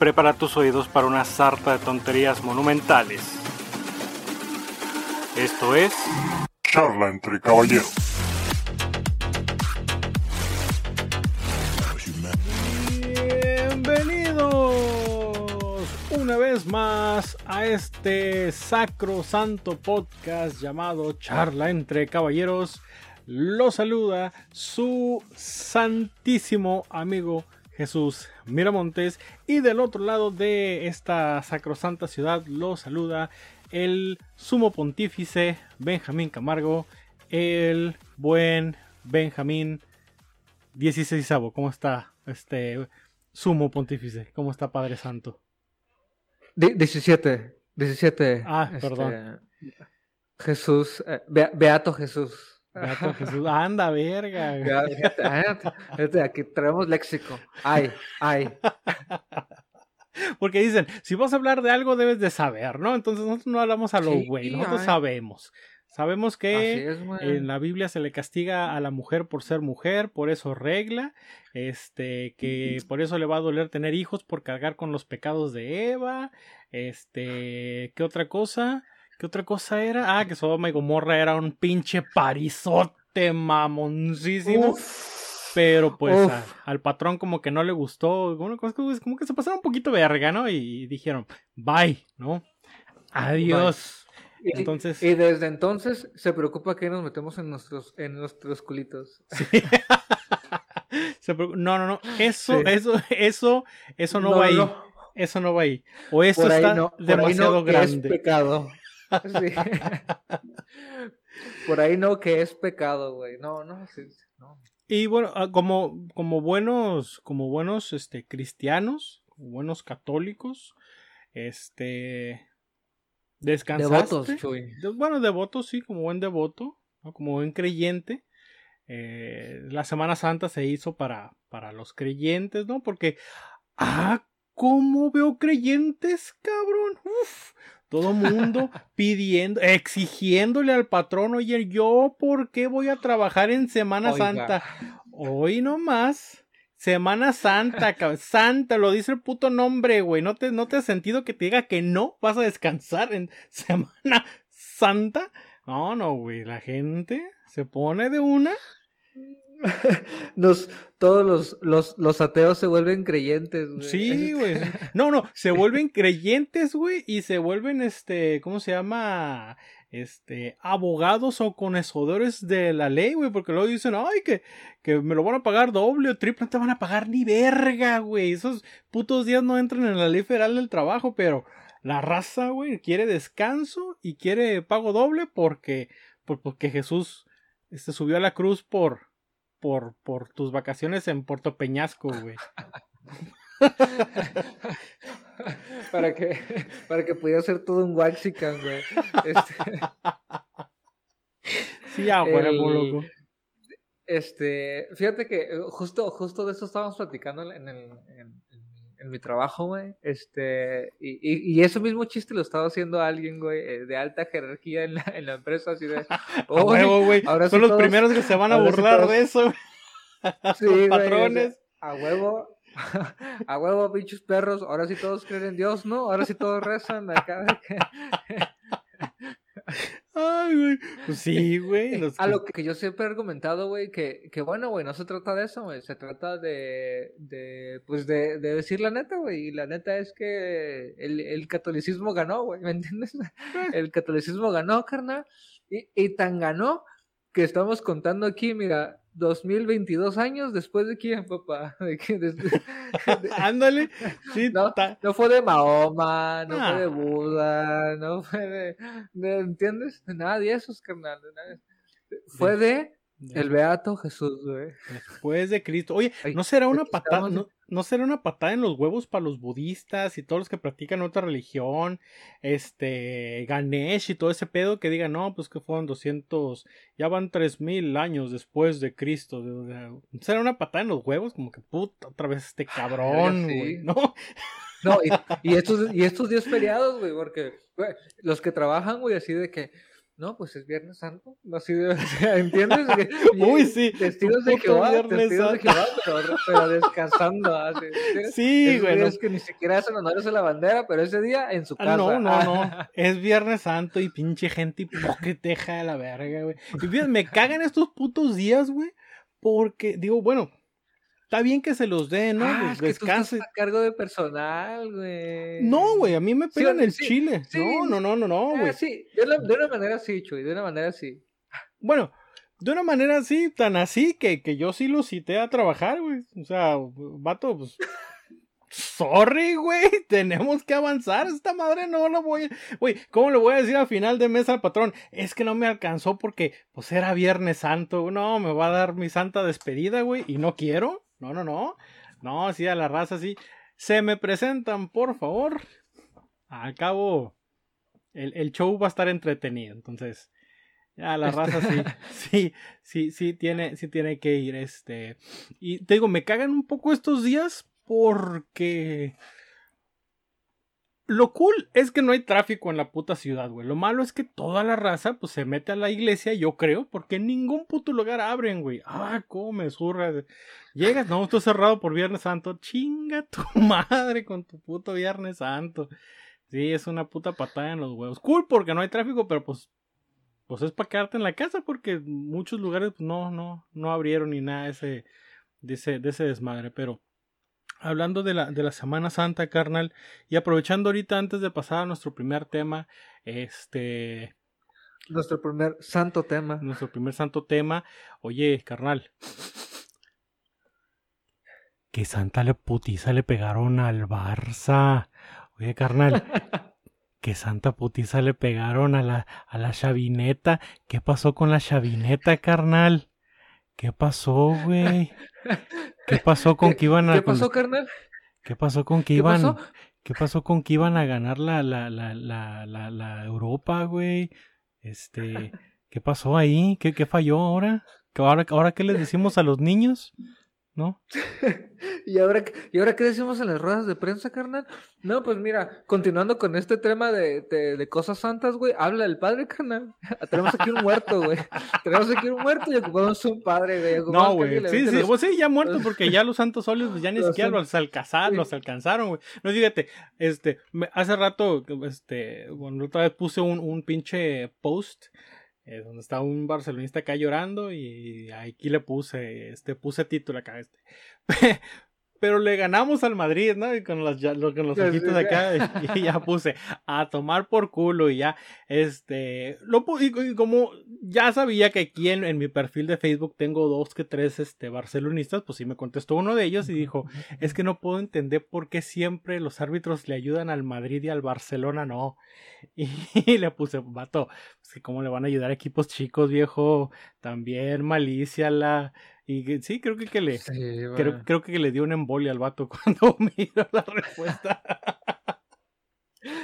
prepara tus oídos para una sarta de tonterías monumentales. Esto es... Charla entre caballeros. Bienvenidos una vez más a este sacro santo podcast llamado Charla entre caballeros. Lo saluda su santísimo amigo Jesús Miramontes. Y del otro lado de esta sacrosanta ciudad lo saluda el sumo pontífice Benjamín Camargo, el buen Benjamín 16 ¿Cómo está este sumo pontífice? ¿Cómo está Padre Santo? 17, 17. Ah, este, perdón. Jesús, eh, Beato Jesús. Jesús, anda, verga. aquí traemos léxico. Ay, ay. Porque dicen, si vas a hablar de algo debes de saber, ¿no? Entonces nosotros no hablamos a lo güey, nosotros sabemos. Sabemos que en la Biblia se le castiga a la mujer por ser mujer, por eso regla, este, que por eso le va a doler tener hijos por cargar con los pecados de Eva, este, ¿qué otra cosa? ¿Qué otra cosa era? Ah, que Sodoma y Gomorra era un pinche parizote mamoncísimo. Pero pues al patrón como que no le gustó. Como, como que se pasaron un poquito verga, ¿no? Y dijeron, bye, ¿no? Adiós. Y, entonces... y desde entonces se preocupa que nos metemos en nuestros, en nuestros culitos. no, no, no. Eso, eso, eso, eso no, va ahí. Eso no va ahí. O eso está demasiado grande. Es pecado. Por ahí no que es pecado, güey. No, no, Y bueno, ah, como, como buenos, como buenos este, cristianos, buenos católicos, este descansaste. Devotos, Bueno, devotos, sí, como buen devoto, como buen creyente. Eh, la Semana Santa se hizo para, para los creyentes, ¿no? Porque, ah, ¿cómo veo creyentes, cabrón? Uf, todo mundo pidiendo, exigiéndole al patrón, oye, yo por qué voy a trabajar en Semana Santa. Hoy nomás. Semana Santa, Santa, lo dice el puto nombre, güey. ¿No te, ¿No te has sentido que te diga que no vas a descansar en Semana Santa? No, no, güey. La gente se pone de una Nos, todos los, los, los, ateos se vuelven creyentes, güey. Sí, güey. No, no, se vuelven creyentes, güey, y se vuelven, este, ¿cómo se llama? Este, abogados o conocedores de la ley, güey, porque luego dicen, ay, que, que me lo van a pagar doble o triple, no te van a pagar ni verga, güey. Esos putos días no entran en la ley federal del trabajo, pero la raza, güey, quiere descanso y quiere pago doble porque, porque Jesús, este, subió a la cruz por, por, por tus vacaciones en Puerto Peñasco, güey. para que para que pudiera ser todo un waxican, güey. Este... Sí, bueno, loco. Este, fíjate que eh, justo, justo de eso estábamos platicando en, el, en, en mi trabajo, güey. Este, y, y, ese mismo chiste lo estaba haciendo alguien, güey, eh, de alta jerarquía en la, en la empresa, así de. Oh, güey. Son los primeros que se van a burlar de eso. Sí, los patrones. a huevo. A huevo, pinches perros. Ahora sí todos creen en Dios, ¿no? Ahora sí todos rezan. Acá. Ay, güey. Pues sí, güey. A lo que yo siempre he argumentado, güey, que, que bueno, güey, no se trata de eso, güey. Se trata de, de pues, de, de decir la neta, güey. Y la neta es que el, el catolicismo ganó, güey. ¿Me entiendes? El catolicismo ganó, carnal. Y, y tan ganó que estamos contando aquí, mira, 2022 años después de quién, papá. ¿De Ándale. Sí, no, no, fue de Mahoma, no fue de ah. Buda, no fue de, ¿entiendes? De nada de esos, carnal. Fue de el Beato Jesús, güey. Después de Cristo. Oye, ¿no será una patada, no, será una patada en los huevos para los budistas y todos los que practican otra religión? Este, Ganesh y todo ese pedo que digan, no, pues que fueron 200, ya van 3000 años después de Cristo. ¿No será una patada en los huevos? Como que puta, otra vez este cabrón, güey, ¿no? No, y, y, estos, y estos días feriados, güey, porque los que trabajan, güey, así de que no, pues es Viernes Santo. Así de, ¿Entiendes? Uy, sí. Testigos de Jehová, testigos de Jehová, pero, pero descansando. Así, sí, güey. Es que ni siquiera hacen honores a la bandera, pero ese día en su ah, casa. no, no, no. Es Viernes Santo y pinche gente y deja de la verga, güey. Y fíjate, me cagan estos putos días, güey. Porque, digo, bueno, Está bien que se los den, ¿no? Ah, pues descanse. a cargo de personal, güey. No, güey, a mí me pegan el chile. No, no, no, no, no, güey. Ah, sí, de una, manera sí, Chuy, de una manera sí. Bueno, de una manera así, tan así, que, que yo sí lo cité a trabajar, güey. O sea, vato, pues. Sorry, güey, tenemos que avanzar. Esta madre no lo voy. Güey, ¿cómo le voy a decir al final de mes al patrón? Es que no me alcanzó porque, pues era Viernes Santo. No, me va a dar mi santa despedida, güey, y no quiero. No, no, no. No, sí, a la raza sí. Se me presentan, por favor. Al cabo, el, el show va a estar entretenido. Entonces, a la raza sí, sí, sí, sí tiene, sí tiene que ir. Este. Y te digo, me cagan un poco estos días porque lo cool es que no hay tráfico en la puta ciudad, güey. Lo malo es que toda la raza, pues, se mete a la iglesia, yo creo, porque en ningún puto lugar abren, güey. Ah, cómo me zurra. Llegas, no, estoy cerrado por Viernes Santo. Chinga tu madre con tu puto Viernes Santo. Sí, es una puta patada en los huevos. Cool porque no hay tráfico, pero pues, pues es para quedarte en la casa porque muchos lugares pues, no, no, no abrieron ni nada ese, de ese, de ese desmadre, pero hablando de la, de la Semana Santa, carnal, y aprovechando ahorita antes de pasar a nuestro primer tema, este... Nuestro primer santo tema. Nuestro primer santo tema. Oye, carnal. ¿Qué santa le putiza le pegaron al Barça? Oye, carnal. ¿Qué santa putiza le pegaron a la, a la chavineta? ¿Qué pasó con la chavineta, carnal? ¿Qué pasó, güey? ¿Qué pasó con que iban a... ¿Qué pasó, carnal? ¿Qué pasó con que iban... ¿Qué pasó con que iban a ganar la, la, la, la, la, Europa, güey? Este, ¿qué pasó ahí? ¿Qué, qué falló ahora? ahora? ¿Ahora qué les decimos a los niños? ¿No? ¿Y, ahora, ¿Y ahora qué decimos en las ruedas de prensa, carnal? No, pues mira, continuando con este tema de, de, cosas santas, güey, habla el padre, carnal. Tenemos aquí un muerto, güey. Tenemos aquí un muerto y ocupamos un padre, güey. No, güey. Sí, sí, pues sí, ya muerto porque ya los santos óleos pues, ya ni siquiera los alcanzaron, los alcanzaron, güey. No, fíjate, este, hace rato, este, bueno, otra vez puse un, un pinche post donde está un barcelonista acá llorando y aquí le puse, este, puse título acá, este. pero le ganamos al Madrid, ¿no? Y con, las, con los ojitos acá, y, ya puse a tomar por culo y ya, este, lo y, como ya sabía que aquí en, mi perfil de Facebook tengo dos que tres, este, barcelonistas, pues sí me contestó uno de ellos y dijo, es que no puedo entender por qué siempre los árbitros le ayudan al Madrid y al Barcelona no. Y, le puse, vato, pues que cómo le van a ayudar a equipos chicos, viejo, también malicia la y sí, creo que, que le creo, creo, que le dio una embolia al vato cuando miró la respuesta.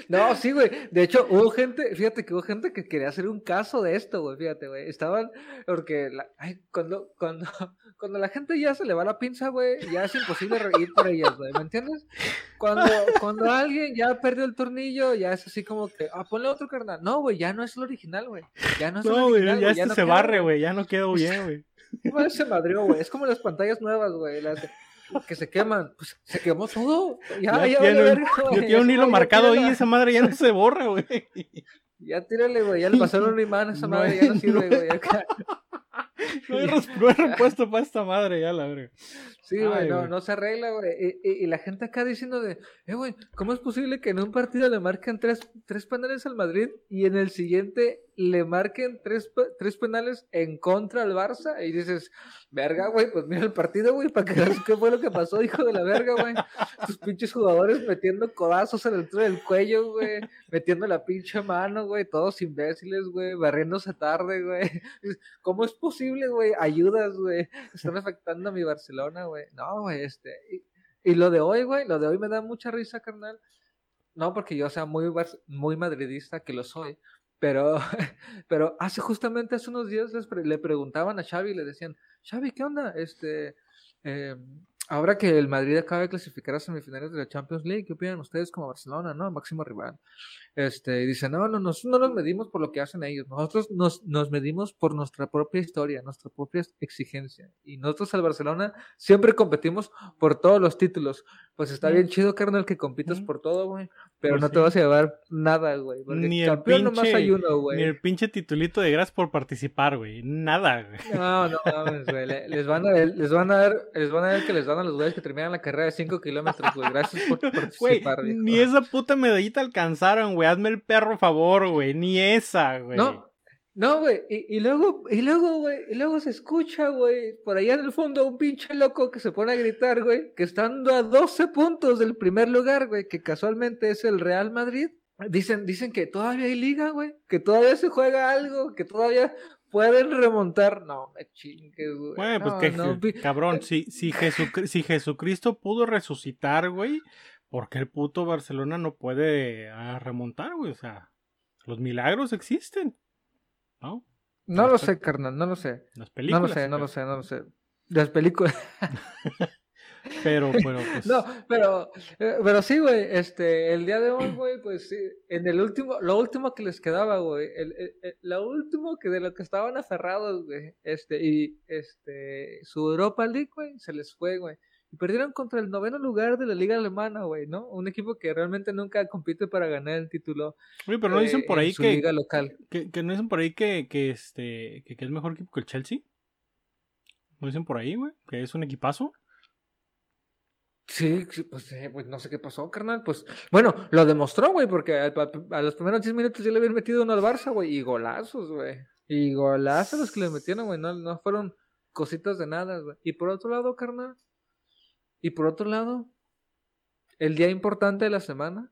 No, sí, güey. De hecho, hubo gente, fíjate que hubo gente que quería hacer un caso de esto, güey. Fíjate, güey. Estaban, porque la, ay, cuando, cuando, cuando la gente ya se le va la pinza, güey, ya es imposible reír por ellas, güey. ¿Me entiendes? Cuando, cuando alguien ya perdió el tornillo, ya es así como que, ah, ponle otro carnal. No, güey, ya no es el original, güey. Ya no es el original. ya, este se barre, güey. Ya no quedó bien, güey. Se madrió, güey. Es como las pantallas nuevas, güey. Las que se queman. Pues se quemó todo. Ya, ya, ya tiene, un hilo marcado ahí, esa madre ya no se borra, güey. Ya tírale, güey. Ya le pasaron un imán a esa madre, ya no sirve, güey. No hay, repuesto para esta madre, ya la verdad. Sí, güey, no, no se arregla, güey. Y, y, la gente acá diciendo de, eh, güey, ¿cómo es posible que en un partido le marquen tres, tres penales al Madrid y en el siguiente le marquen tres, tres penales en contra al Barça? Y dices, verga, güey, pues mira el partido, güey, para que veas qué fue lo que pasó, hijo de la verga, güey. Tus pinches jugadores metiendo codazos en el altura del cuello, güey, metiendo la pinche mano, güey, todos imbéciles, güey, barriéndose tarde, güey. ¿Cómo es posible, güey? Ayudas, güey. Están afectando a mi Barcelona, güey. No, güey, este. Y, lo de hoy, güey, lo de hoy me da mucha risa, carnal. No porque yo sea muy, muy madridista, que lo soy, pero, pero hace justamente hace unos días le preguntaban a Xavi y le decían, Xavi, ¿qué onda? Este, eh, ahora que el Madrid acaba de clasificar a semifinales de la Champions League, ¿qué opinan ustedes como Barcelona, no? Máximo rival. Este, dice, no, no, nosotros no nos medimos por lo que hacen ellos, nosotros nos, nos medimos por nuestra propia historia, nuestra propia exigencia. Y nosotros al Barcelona siempre competimos por todos los títulos. Pues está bien chido, carnal, que compitas por todo, güey. Pero pues no te vas a llevar nada, güey. Ni el pinche, nomás hay uno, güey. Ni el pinche titulito de gracias por participar, güey. Nada, güey. No, no güey. Les van a les van a dar, les van a ver que les dan a los güeyes que terminan la carrera de 5 kilómetros, güey. Gracias por participar, güey. Ni esa puta medallita alcanzaron, güey hazme el perro favor, güey, ni esa, güey. No, no, güey, y, luego, y luego, güey, y luego se escucha, güey, por allá en el fondo un pinche loco que se pone a gritar, güey, que estando a 12 puntos del primer lugar, güey, que casualmente es el Real Madrid, dicen, dicen que todavía hay liga, güey, que todavía se juega algo, que todavía pueden remontar. No, me chingues, güey. Güey, pues que, cabrón, si, si, si Jesucristo pudo resucitar, güey, porque el puto Barcelona no puede ah, remontar, güey? O sea, los milagros existen, ¿no? No lo sé, carnal, no lo sé. Las películas. No lo sé, no lo sé, no lo sé. Las películas. pero, pero, pues. No, pero, eh, pero sí, güey, este, el día de hoy, güey, pues sí, en el último, lo último que les quedaba, güey, el, lo último que de lo que estaban aferrados, güey, este, y, este, su Europa League, güey, se les fue, güey perdieron contra el noveno lugar de la liga alemana, güey, ¿no? Un equipo que realmente nunca compite para ganar el título. Oye, pero no dicen por ahí que, liga local. que, no dicen por ahí que, que este que, es mejor equipo que el Chelsea. ¿No dicen por ahí, güey? Que es un equipazo. Sí, pues, eh, pues, no sé qué pasó, carnal. Pues bueno, lo demostró, güey, porque a, los primeros 10 minutos ya le habían metido uno al Barça, güey, y golazos, güey. Y golazos los que le metieron, güey, no, no fueron cositas de nada, güey. Y por otro lado, carnal, y por otro lado, el día importante de la semana,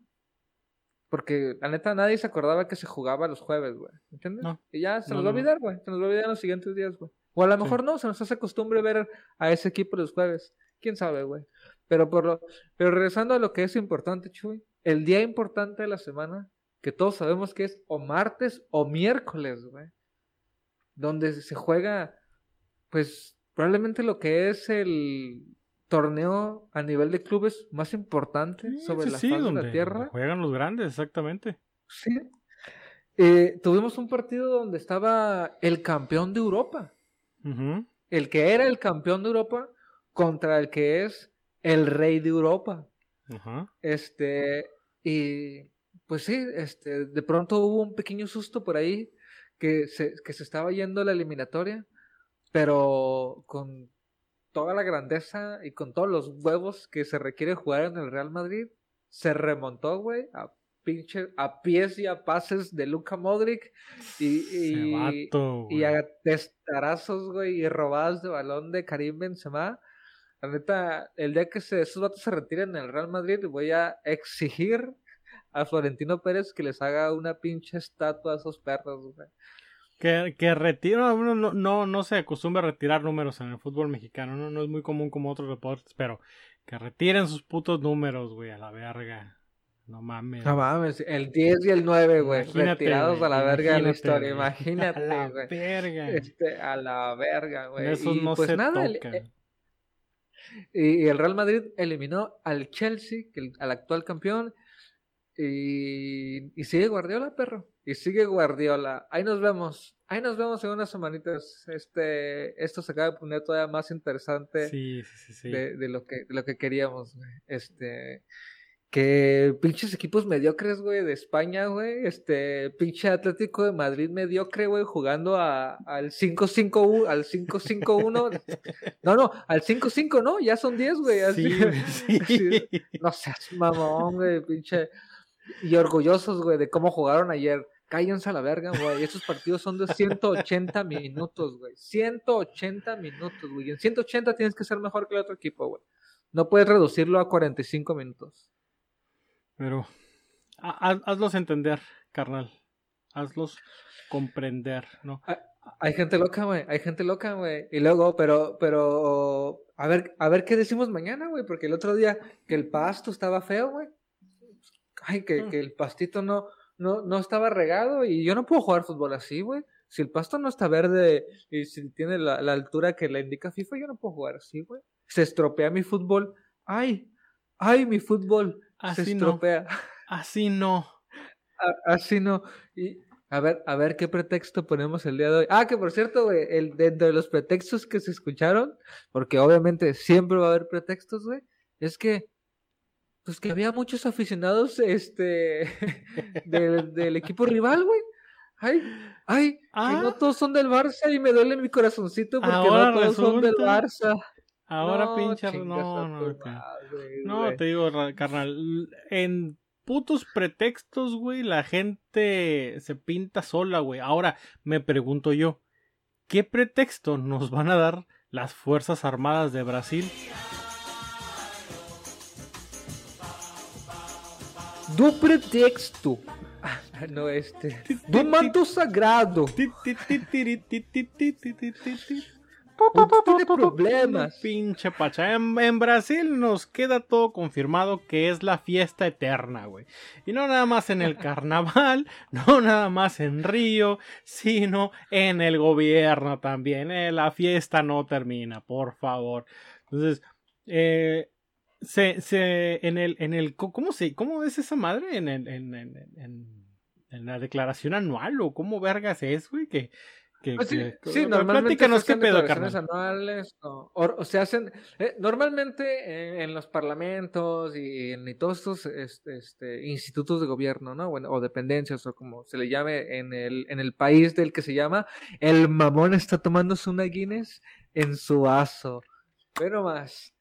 porque la neta nadie se acordaba que se jugaba los jueves, güey. ¿Entiendes? y ya se nos va a olvidar, güey. Se nos va a olvidar en los siguientes días, güey. O a lo mejor no, se nos hace costumbre ver a ese equipo los jueves. Quién sabe, güey. Pero por lo, pero regresando a lo que es importante, Chuy, el día importante de la semana, que todos sabemos que es o martes o miércoles, güey. Donde se juega, pues, probablemente lo que es el torneo a nivel de clubes más importante sobre la faz de la tierra. Juegan los grandes, exactamente. Sí. Eh, tuvimos un partido donde estaba el campeón de Europa. El que era el campeón de Europa contra el que es el rey de Europa. Este, y pues sí, este, de pronto hubo un pequeño susto por ahí que se, que se estaba yendo la eliminatoria, pero con toda la grandeza y con todos los huevos que se requiere jugar en el Real Madrid, se remontó, güey, a pinche, a pies y a pases de Luka Modric y, y, a testarazos, güey, y robadas de balón de Karim Benzema. La neta, el día que se, esos vatos se retiren en el Real Madrid, voy a exigir a Florentino Pérez que les haga una pinche estatua a esos perros, güey. Que, que retiro, no, no, no se acostumbra a retirar números en el fútbol mexicano, ¿no? no es muy común como otros deportes, pero que retiren sus putos números, güey, a la verga. No mames. No mames, el 10 y el 9, güey, retirados a la verga de la historia, imagínate, güey. A la verga. Este, a la verga, güey. Eso no pues se nada, toca. y, el Real Madrid eliminó al Chelsea, que al actual campeón, y, y sigue Guardiola, perro. Y sigue Guardiola. Ahí nos vemos. Ahí nos vemos en unas semanitas. Este, esto se acaba de poner todavía más interesante sí, sí, sí, de, de, lo que, de lo que queríamos. Este, que pinches equipos mediocres, güey, de España, güey. Este, pinche Atlético de Madrid mediocre, güey, jugando a, al 5-5-1, al 5-5-1. no, no, al 5-5, ¿no? Ya son 10, güey. Así, sí, no seas mamón, güey, pinche. Y orgullosos, güey, de cómo jugaron ayer cállense a la verga, güey. Estos partidos son de 180 minutos, güey. 180 minutos, güey. En 180 tienes que ser mejor que el otro equipo, güey. No puedes reducirlo a 45 minutos. Pero hazlos entender, carnal. Hazlos comprender, ¿no? Hay, gente loca, güey. Hay gente loca, güey. Y luego, pero, pero, a ver, a ver qué decimos mañana, güey. Porque el otro día que el pasto estaba feo, güey. Ay, que, que el pastito no, no, no estaba regado y yo no puedo jugar fútbol así, güey. si el pasto no está verde y si tiene la, altura que le indica FIFA, yo no puedo jugar así, güey. Se estropea mi fútbol. Ay, ay, mi fútbol. Así se estropea. Así no. así no. Y, a ver, a ver qué pretexto ponemos el día de hoy. Ah, que por cierto, güey, el, dentro de los pretextos que se escucharon, porque obviamente siempre va a haber pretextos, güey, es que, pues que había muchos aficionados, este, del, equipo rival, güey. Ay, ay, que no ah. todos son del Barça y me duele mi corazoncito porque no todos son del Barça. Ahora pinche, no, no, no, te digo, carnal, en putos pretextos, güey, la gente se pinta sola, güey. Ahora me pregunto yo, ¿qué pretexto nos van a dar las Fuerzas Armadas de Brasil? Do pretexto. no, este. Do manto sagrado tiene problemas. Pinche pacha. En, Brasil nos queda todo confirmado que es la fiesta eterna, güey. Y no nada más en el carnaval, no nada más en Río, sino en el gobierno también. Eh, la fiesta no termina, por favor. Entonces, eh, se, se, en el, en el, ¿cómo se, cómo es esa madre? En, en, en, en, en la declaración anual o cómo vergas es, güey, que pues sí, normalmente se hacen declaraciones anuales o, se hacen eh, normalmente en, los parlamentos y en todos estos este, este, institutos de gobierno, ¿no? o dependencias o como se le llame en el, en el país del que se llama, el mamón está tomando una Guinness en su vaso. Pero más.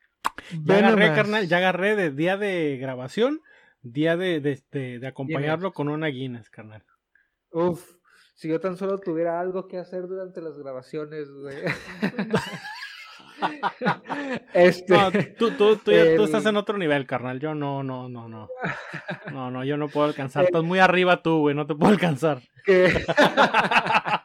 Ya agarré, carnal, ya agarré de día de grabación, día de, de acompañarlo con una Guinness, carnal. Uf, si yo tan solo tuviera algo que hacer durante las grabaciones, güey. este, no, tú, tú, tú, estás en otro nivel, carnal. Yo no, no, no, no. No, no, yo no puedo alcanzar. Estás muy arriba tú, güey. No te puedo alcanzar.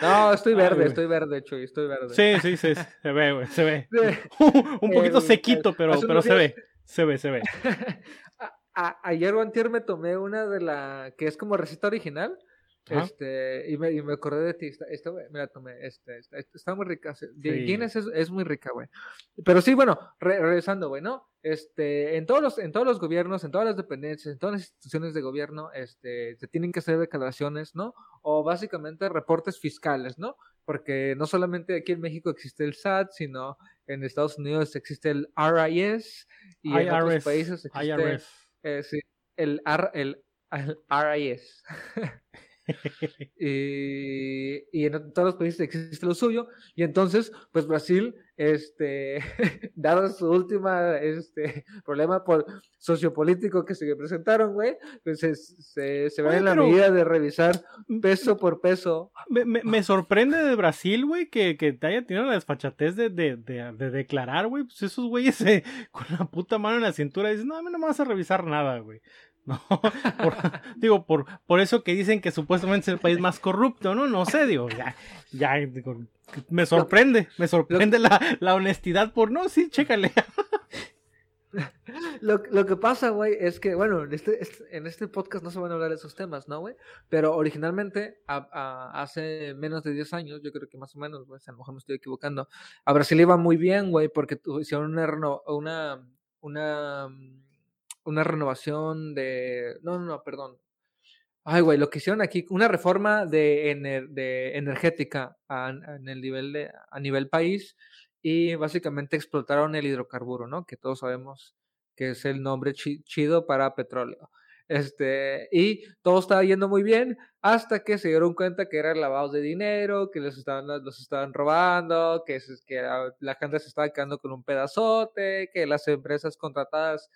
No, estoy verde, estoy verde, Chuy, estoy verde. Sí, sí, sí, se ve, güey, se ve. Un poquito sequito, pero, pero se ve, se ve, se ve ayer o antier me tomé una de la que es como receta original. Este, y me, y me acordé de ti, esta, me la tomé, este, está muy rica, de Guinness es, es, muy rica, güey. Pero sí, bueno, regresando, güey, ¿no? Este, en todos los, en todos los gobiernos, en todas las dependencias, en todas las instituciones de gobierno, este, se tienen que hacer declaraciones, ¿no? O básicamente reportes fiscales, ¿no? Porque no solamente aquí en México existe el SAT, sino en Estados Unidos existe el RIS y en otros países existe eh, sí, el, R, el, el RIS. y, en todos los países existe lo suyo. Y entonces, pues Brasil, este, dado su última este, problema por sociopolítico que se presentaron, güey, pues se, se, en la medida de revisar peso por peso. Me, me, sorprende de Brasil, güey, que, que te haya tenido la desfachatez de, de, de, declarar, güey. Pues esos güeyes con la puta mano en la cintura dicen, no, a mí no me vas a revisar nada, güey. No, digo, por, por eso que dicen que supuestamente es el país más corrupto, ¿no? No sé, digo, ya, ya, me sorprende, me sorprende la, la honestidad por, no, sí, chécale. Lo, lo, que pasa, güey, es que, bueno, en este, en este podcast no se van a hablar de esos temas, ¿no, güey? Pero originalmente, hace menos de 10 años, yo creo que más o menos, güey, a lo mejor me estoy equivocando, a Brasil iba muy bien, güey, porque hicieron una, una, una una renovación de... No, no, no, perdón. Ay, güey, lo que hicieron aquí, una reforma de, de energética a, el nivel de, a nivel país y básicamente explotaron el hidrocarburo, ¿no? Que todos sabemos que es el nombre chido para petróleo. Este, y todo estaba yendo muy bien hasta que se dieron cuenta que eran lavados de dinero, que los estaban, los estaban robando, que, que la gente se estaba quedando con un pedazote, que las empresas contratadas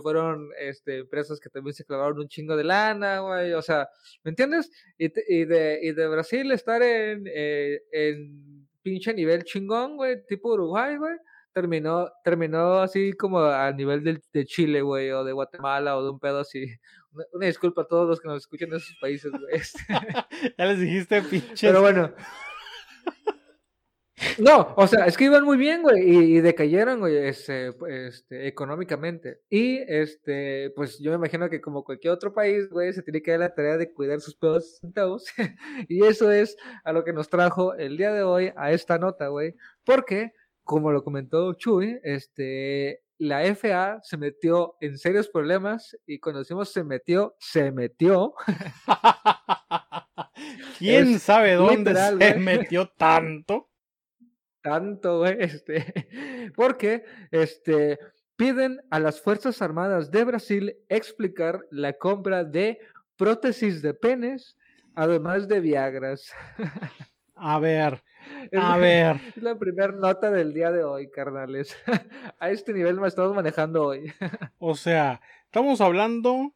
fueron este, empresas que también se clavaron un chingo de lana, güey, o sea, ¿me entiendes? Y, y, de, y de Brasil estar en, eh, en pinche nivel chingón, güey, tipo Uruguay, güey, terminó, terminó así como al nivel de, de Chile, güey, o de Guatemala, o de un pedo así. Una, disculpa a todos los que nos escuchan de esos países, güey. ya les dijiste, pinche. Pero bueno. No, o sea, es que iban muy bien, güey, y, decayeron, güey, este, este, económicamente. Y, este, pues yo me imagino que como cualquier otro país, güey, se tiene que dar la tarea de cuidar sus pedos centavos. y eso es a lo que nos trajo el día de hoy a esta nota, güey. Porque, como lo comentó Chuy, este, la FA se metió en serios problemas y cuando decimos se metió, se metió. ¿Quién sabe dónde se metió tanto? Tanto, güey, este, porque, este, piden a las Fuerzas Armadas de Brasil explicar la compra de prótesis de penes, además de Viagras. A ver, a ver. Es la primera nota del día de hoy, carnales. A este nivel me estamos manejando hoy. O sea, estamos hablando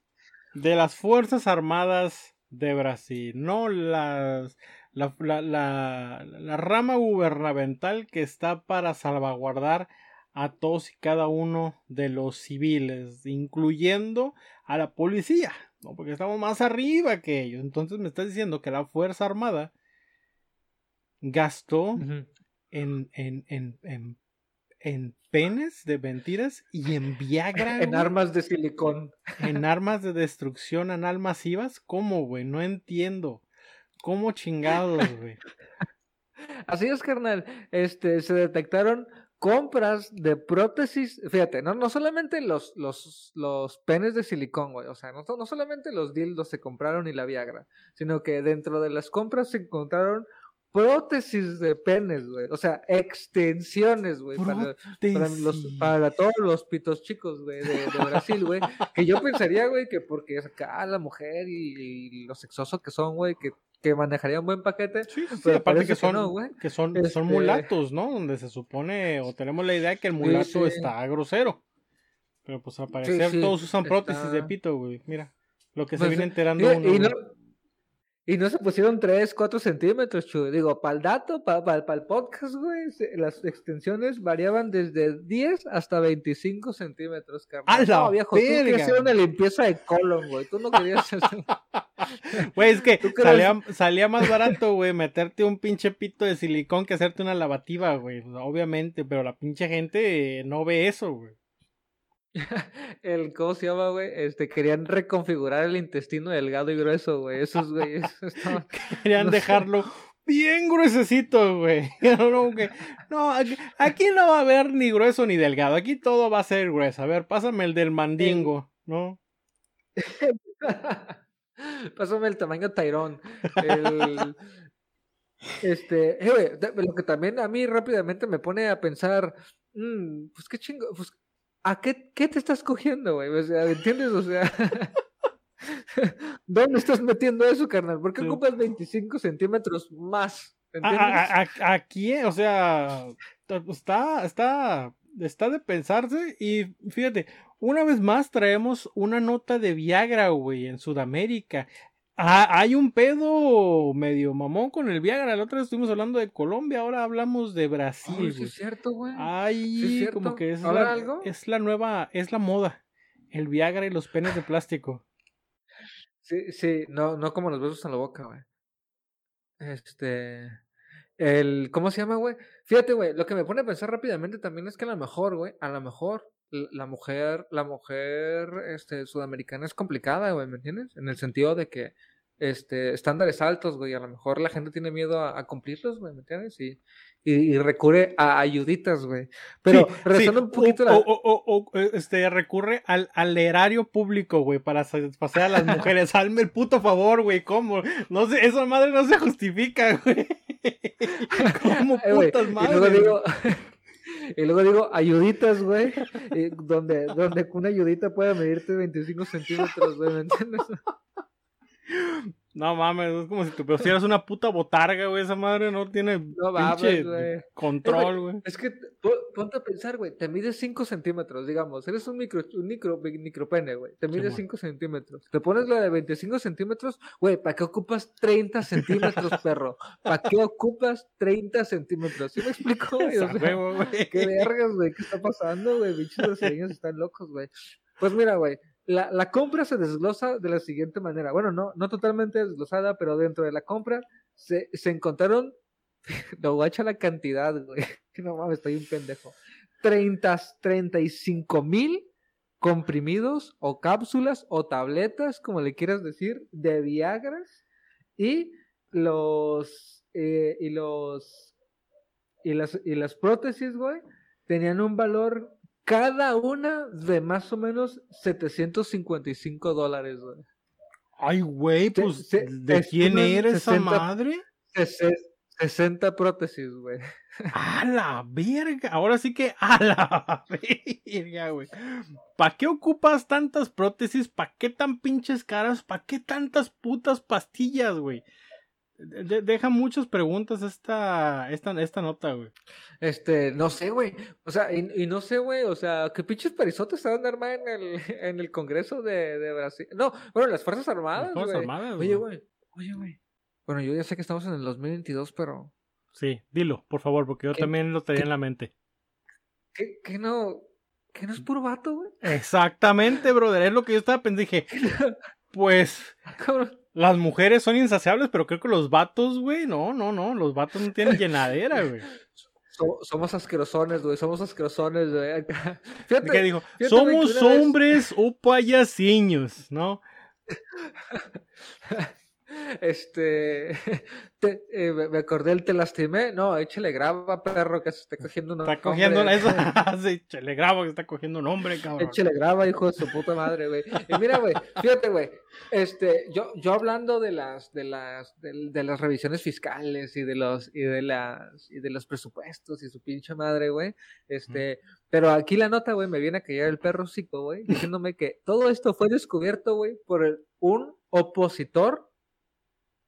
de las Fuerzas Armadas de Brasil, no las, la, la, la, la rama gubernamental que está para salvaguardar a todos y cada uno de los civiles, incluyendo a la policía, ¿no? porque estamos más arriba que ellos. Entonces me estás diciendo que la Fuerza Armada gastó en, en, en, en, penes de mentiras y en Viagra. en armas de silicón. En armas de destrucción anal masivas. ¿Cómo, güey? No entiendo. ¿Cómo chingados, güey? Así es, carnal. Este, se detectaron compras de prótesis, fíjate, no, no solamente los, los, los penes de silicón, güey, o sea, no, no solamente los dildos se compraron y la Viagra, sino que dentro de las compras se encontraron prótesis de penes, güey. O sea, extensiones, güey, para, para, todos los pitos chicos, güey, de, Brasil, güey. Que yo pensaría, güey, que porque es acá la mujer y, los sexosos que son, güey, que, que manejarían un buen paquete. Sí, pero aparte que son, que, son, son este mulatos, ¿no? Donde se supone, o tenemos la idea que el mulato está grosero. Pero pues al parecer todos usan prótesis de pito, güey. Mira, lo que se pues, viene enterando uno. Y no se pusieron 3, 4 centímetros, chulo. Digo, para el dato, para el podcast, güey, las extensiones variaban desde 10 hasta 25 centímetros, carnal. No, viejo, verga. tú querías hacer una limpieza de colon, güey. Tú no querías hacer... Güey, es que salía, salía, más barato, güey, meterte un pinche pito de silicón que hacerte una lavativa, güey. Obviamente, pero la pinche gente no ve eso, güey el, ¿cómo se llama, güey? Este, querían reconfigurar el intestino delgado y grueso, güey. Esos, güey, Querían dejarlo bien gruesecito, güey. No, aquí, no va a haber ni grueso ni delgado. Aquí todo va a ser grueso. A ver, pásame el del mandingo, ¿no? pásame el tamaño Tyrón. El... Este, eh, lo que también a mí rápidamente me pone a pensar, mm, pues qué chingo, pues ¿A qué, qué te estás cogiendo, güey? O sea, ¿entiendes? O sea, ¿dónde estás metiendo eso, carnal? ¿Por qué ocupas 25 centímetros más? ¿Entiendes? aquí, o sea, está, está, está de pensarse y fíjate, una vez más traemos una nota de Viagra, güey, en Sudamérica. Ah, hay un pedo medio mamón con el Viagra. La otra vez estuvimos hablando de Colombia, ahora hablamos de Brasil. sí es cierto, güey. Ay, como que es la, algo? es la nueva, es la moda. El Viagra y los penes de plástico. Sí, sí, no, no como los besos en la boca, güey. Este. El, ¿Cómo se llama, güey? Fíjate, güey, lo que me pone a pensar rápidamente también es que a lo mejor, güey, a lo mejor la mujer, la mujer este, sudamericana es complicada, güey, ¿me entiendes? En el sentido de que este, estándares altos, güey, a lo mejor la gente tiene miedo a, cumplirlos, güey, ¿me entiendes? Y, y, recurre a ayuditas, güey. Pero sí, un poquito... O, o, o, este, recurre al, al erario público, güey, para satisfacer a las mujeres. Hazme el puto favor, güey, ¿cómo? No sé, esa madre no se justifica, güey. ¿Cómo putas madres? Y luego digo, ayuditas, güey, donde, donde una ayudita pueda medirte 25 centímetros, güey, ¿me entiendes? No mames, es como si tú pusieras una puta botarga, güey. Esa madre no tiene no control, güey. Es que ponte a pensar, güey. Te mides 5 centímetros, digamos. Eres un micro, un micro, micropene, güey. Te mides 5 centímetros. Te pones la de 25 centímetros, güey. ¿Para qué ocupas 30 centímetros, perro? ¿Para qué ocupas 30 centímetros? ¿Sí me explico, güey? O sea, qué vergas, güey. ¿Qué está pasando, güey? Bichos brasileños están locos, güey. Pues mira, güey la, la, compra se desglosa de la siguiente manera. Bueno, no, no totalmente desglosada, pero dentro de la compra se, se encontraron no, guacha la cantidad, güey. No mames, estoy un pendejo. 30, 35 mil comprimidos o cápsulas o tabletas, como le quieras decir, de Viagras y los eh, y los y las y las prótesis, güey, tenían un valor cada una de más o menos 755 dólares, güey. Ay, güey, pues, ¿de quién era esa madre? 60 prótesis, güey. A la verga. Ahora sí que a la verga, güey. ¿Para qué ocupas tantas prótesis? ¿Para qué tan pinches caras? ¿Para qué tantas putas pastillas, güey? Deja muchas preguntas esta, esta, esta nota, güey. Este, no sé, güey. O sea, y, no sé, güey. O sea, ¿qué pinches perizotes se van a armar en el, en el Congreso de, de Brasil? No, bueno, las Fuerzas Armadas. Las Fuerzas Armadas. Oye, güey. Oye, güey. Bueno, yo ya sé que estamos en el 2022, pero. Sí, dilo, por favor, porque yo también lo tenía en la mente. ¿Qué, qué no? ¿Qué no es puro vato, güey? Exactamente, brother. Es lo que yo estaba pensando. Dije, pues. Las mujeres son insaciables, pero creo que los vatos, güey, no, no, no. Los vatos no tienen llenadera, güey. somos asquerosones, güey. Somos asquerosones, güey. Fíjate, ¿Qué dijo? Somos hombres o payasiños, ¿no? Este, eh, me acordé el te lastimé. No, échale graba, perro, que se está cogiendo un Está cogiendo eso. sí, échale graba que está cogiendo un hombre, cabrón. Échale graba, hijo de su puta madre, güey. Y mira, güey, fíjate, güey. Este, yo, yo hablando de las, de las, de, las revisiones fiscales y de los, y de las, y de los presupuestos y su pinche madre, güey. Este, pero aquí la nota, güey, me viene a caer el perro psico, güey, diciéndome que todo esto fue descubierto, güey, por un opositor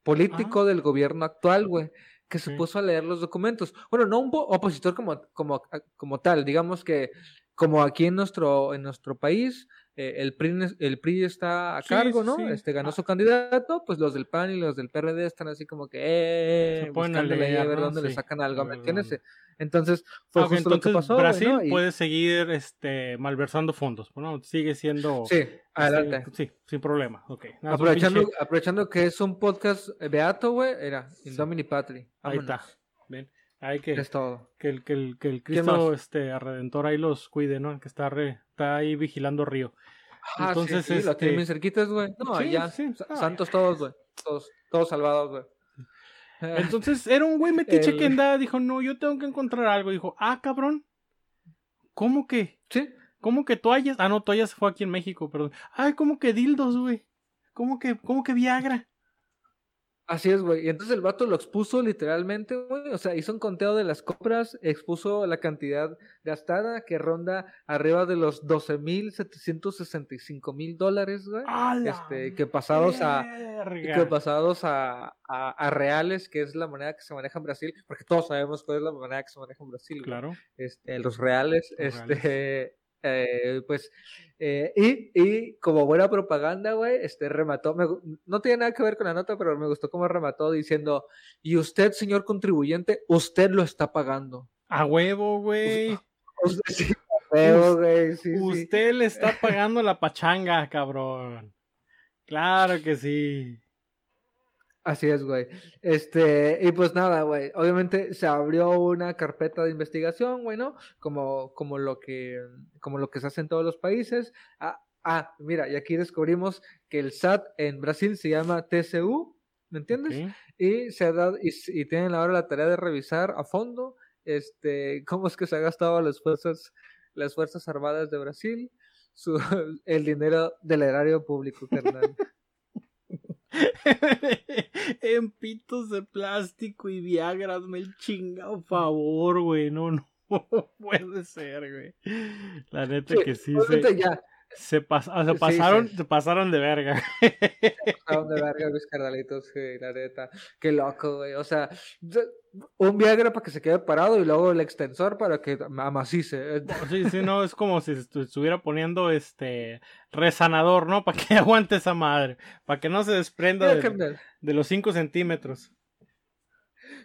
político del gobierno actual, güey, que se puso a leer los documentos. Bueno, no un opositor como, como, como tal, digamos que como aquí en nuestro, en nuestro país, eh, el, PRI, el PRI está a cargo, ¿no? Este ganó ah. su candidato, pues los del PAN y los del PRD están así como que, eh, buscándole a ver dónde le sacan algo, ¿me entiendes? Entonces, fue justo lo que pasó. Brasil puede seguir este, malversando fondos, ¿no? Sigue siendo. Sí, adelante. sí, sin problema. aprovechando, aprovechando que es un podcast beato, güey, era Indomini Patri. Ahí está. Bien. Hay que, es todo. que el, que el, que el Cristo este, Redentor ahí los cuide, ¿no? Que está, re, está ahí vigilando Río. Ah, Entonces, sí, sí, este... lo tienen bien cerquitas, güey. No, ya, sí, santos todos, güey. Todos, todos salvados, güey. Entonces era un güey metiche que andaba, dijo, no, yo tengo que encontrar algo. Dijo, ah, cabrón, ¿cómo que? Sí. ¿Cómo que toallas? Ah, no, toallas fue aquí en México, perdón. Ay, ¿cómo que dildos, güey? ¿Cómo que, cómo que Viagra? Así es, güey. Y entonces el vato lo expuso literalmente, güey. O sea, hizo un conteo de las compras, expuso la cantidad gastada que ronda arriba de los 12 mil 765 mil dólares, güey. Este, que pasados a que pasados a, a, reales, que es la moneda que se maneja en Brasil, porque todos sabemos cuál es la moneda que se maneja en Brasil. Claro. Este, los reales, este, eh, pues, eh, y, y, como buena propaganda, güey, este remató, no tiene nada que ver con la nota, pero me gustó cómo remató diciendo, y usted, señor contribuyente, usted lo está pagando. A huevo, güey. Usted le está pagando la pachanga, cabrón. Claro que sí. Así es, güey. Este, y pues nada, güey. Obviamente se abrió una carpeta de investigación, güey, ¿no? Como, como lo que, como lo que se hace en todos los países. Ah, ah mira, y aquí descubrimos que el SAT en Brasil se llama TCU, ¿me entiendes? Y se ha dado, y, y, tienen ahora la tarea de revisar a fondo, este, cómo es que se ha gastado las fuerzas, las fuerzas armadas de Brasil, su, el dinero del erario público, carnal. en pitos de plástico y Viagras, me el chingado favor, güey. No, no puede ser, güey. La neta que sí. Se... Ya, se, pasaron, se pasaron de verga. Se pasaron de verga, mis carnalitos, la neta. Qué loco, güey. O sea, un Viagra para que se quede parado y luego el extensor para que amacice. Sí, sí, no, es como si estuviera poniendo este resanador, ¿no? Para que aguante esa madre. Para que no se desprenda de, de los 5 centímetros.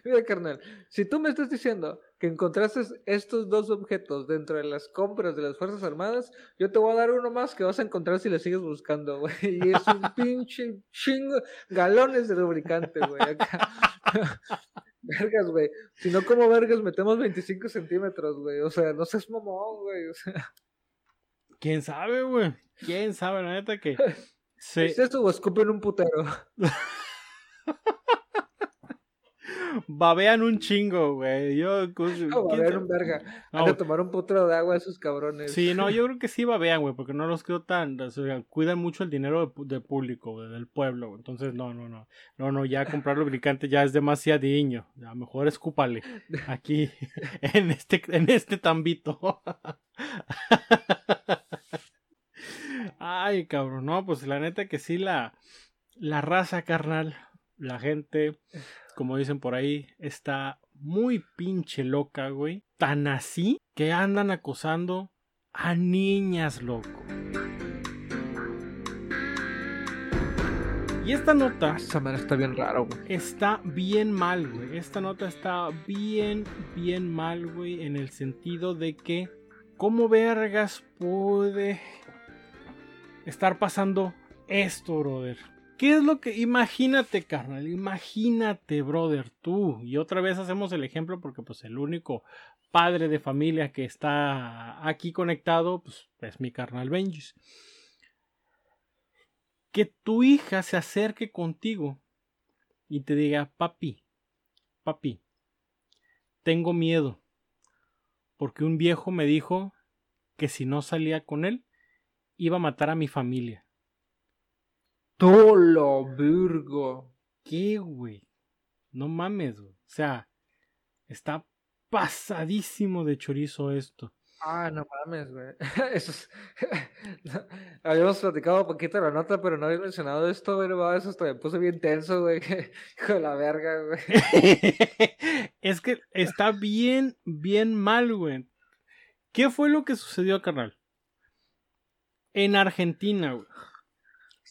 Mira, carnal, si tú me estás diciendo que encontraste estos dos objetos dentro de las compras de las Fuerzas Armadas, yo te voy a dar uno más que vas a encontrar si le sigues buscando, güey. Y es un pinche chingo, galones de lubricante, güey. Vergas, güey. Si no como vergas, metemos 25 centímetros, güey. O sea, no seas mamón, güey. O sea. ¿Quién sabe, güey? ¿Quién sabe, la neta que... Se... ¿Es eso o escupen un putero? Babean un chingo, güey. Yo, no, babean un verga. Van a tomar un putero de agua a esos cabrones. Sí, no, yo creo que sí babean, güey, porque no los creo tan. O sea, cuidan mucho el dinero del público, del pueblo. Entonces, no, no, no. No, no, ya comprar lubricante ya es demasiadiño. A mejor escúpale. Aquí, en este, en este tambito. Ay, cabrón, no, pues la neta que sí, la, la raza carnal, la gente como dicen por ahí, está muy pinche loca, güey. Tan así que andan acosando a niñas, loco. Y esta nota. Esa está bien raro, güey. Está bien mal, güey. Esta nota está bien, bien mal, güey. En el sentido de que. ¿Cómo vergas puede estar pasando esto, brother? ¿Qué es lo que... Imagínate, carnal, imagínate, brother, tú. Y otra vez hacemos el ejemplo porque pues el único padre de familia que está aquí conectado pues, es mi carnal Benjis. Que tu hija se acerque contigo y te diga, papi, papi, tengo miedo. Porque un viejo me dijo que si no salía con él, iba a matar a mi familia. Tolo, Virgo. ¿Qué, güey? No mames, güey. O sea, está pasadísimo de chorizo esto. Ah, no mames, güey. Eso es... Habíamos platicado un poquito la nota, pero no había mencionado esto, güey. Eso hasta me puse bien tenso, güey. Hijo de la verga, güey. es que está bien, bien mal, güey. ¿Qué fue lo que sucedió, carnal? En Argentina, güey.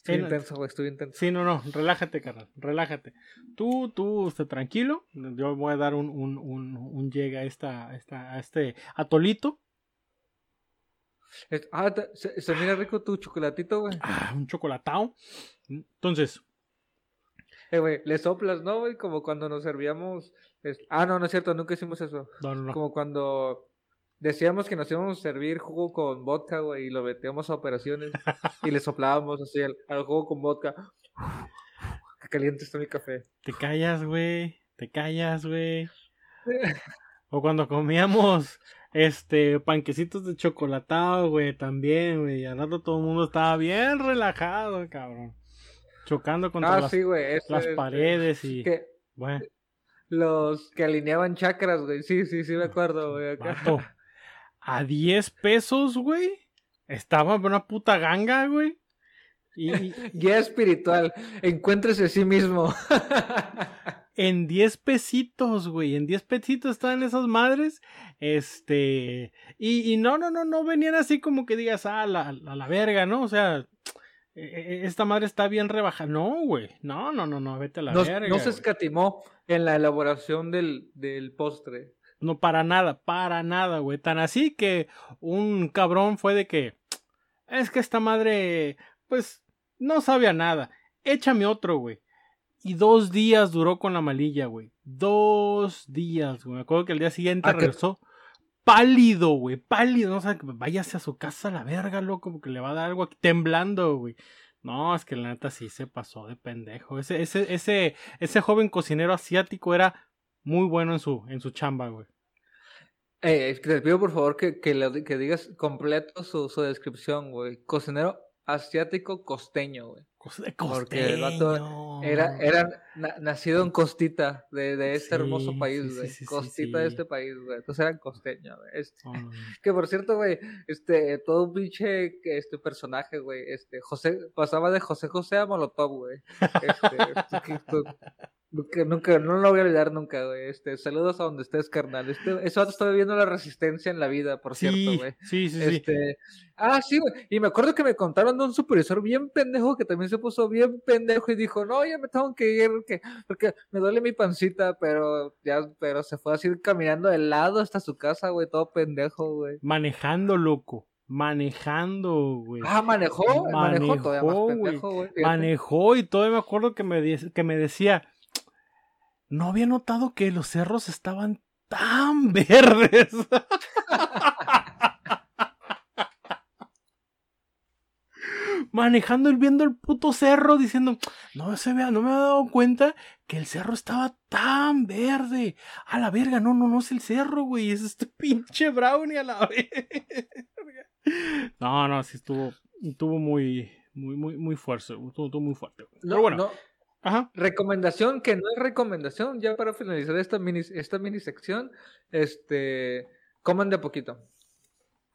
Estoy intenso, güey, estoy intenso. Sí, no, no, relájate, carnal, relájate. Tú, tú, esté tranquilo. Yo voy a dar un, un, un, un llega a, esta, esta, a este atolito. Ah, se, se, mira rico tu chocolatito, güey. Ah, un chocolatao. Entonces. Eh, güey, le soplas, ¿no, güey? Como cuando nos servíamos. Ah, no, no es cierto, nunca hicimos eso. No, no, no. Como cuando Decíamos que nos íbamos a servir jugo con vodka, güey, y lo metíamos a operaciones y le soplábamos así al, jugo con vodka. Qué caliente está mi café. Te callas, güey. Te callas, güey. o cuando comíamos este panquecitos de chocolatado, güey, también, güey. Y al rato todo el mundo estaba bien relajado, cabrón. Chocando contra ah, las, sí, las paredes y. bueno. Los que alineaban chakras, güey. Sí, sí, sí, me acuerdo, güey. Acá a 10 pesos, güey. Estaba una puta ganga, güey. Y, Guía espiritual, encuéntrese a sí mismo. en 10 pesitos, güey. En 10 pesitos estaban esas madres. Este. Y, y, no, no, no, no venían así como que digas, ah, la, a la verga, ¿no? O sea, e, e, esta madre está bien rebajada. No, güey. No, no, no, no, vete a la verga. No se escatimó en la elaboración del, del postre. No, para nada, para nada, güey. Tan así que un cabrón fue de que. Es que esta madre, pues, no sabía nada. Échame otro, güey. Y dos días duró con la malilla, güey. Dos días, güey. Me acuerdo que el día siguiente regresó pálido, güey. Pálido. No sé, váyase a su casa a la verga, loco, porque le va a dar algo aquí temblando, güey. No, es que la neta sí se pasó de pendejo. Ese, ese, ese, ese joven cocinero asiático era muy bueno en su, en su chamba, güey. Eh, te pido por favor que, que, le, que digas completo su, su descripción, güey. Cocinero asiático costeño, güey. Porque el vato era, era nacido en Costita de, de este hermoso país, güey. costita de este país, güey. Entonces eran costeños, güey. Este, que por cierto, güey, este, todo un pinche este personaje, güey. Este, José, pasaba de José José a Molotov, güey. Este, Nunca, nunca, no lo voy a olvidar nunca, güey. Este, saludos a donde estés, carnal. Este, eso está viviendo la resistencia en la vida, por cierto, güey. Sí, sí, este, Ah, sí, güey. Y me acuerdo que me contaron de un supervisor bien pendejo que también se puso bien pendejo y dijo, no, ya me tengo que ir porque, porque me duele mi pancita, pero ya, pero se fue así caminando de lado hasta su casa, güey, todo pendejo, güey. Manejando, loco manejando, güey. Ah, manejó, manejó, manejó, güey. Manejó y todavía me acuerdo que me, que me decía, no había notado que los cerros estaban tan verdes. manejando y viendo el puto cerro diciendo, no se vea, no me había dado cuenta que el cerro estaba tan verde. A la verga, no, no, no es el cerro, güey, es este pinche brownie a la verga. No, no, sí estuvo, estuvo muy, muy, muy, muy fuerte, estuvo, muy fuerte. Pero bueno. Ajá. Recomendación que no es recomendación, ya para finalizar esta mini, esta mini sección, este, coman de poquito.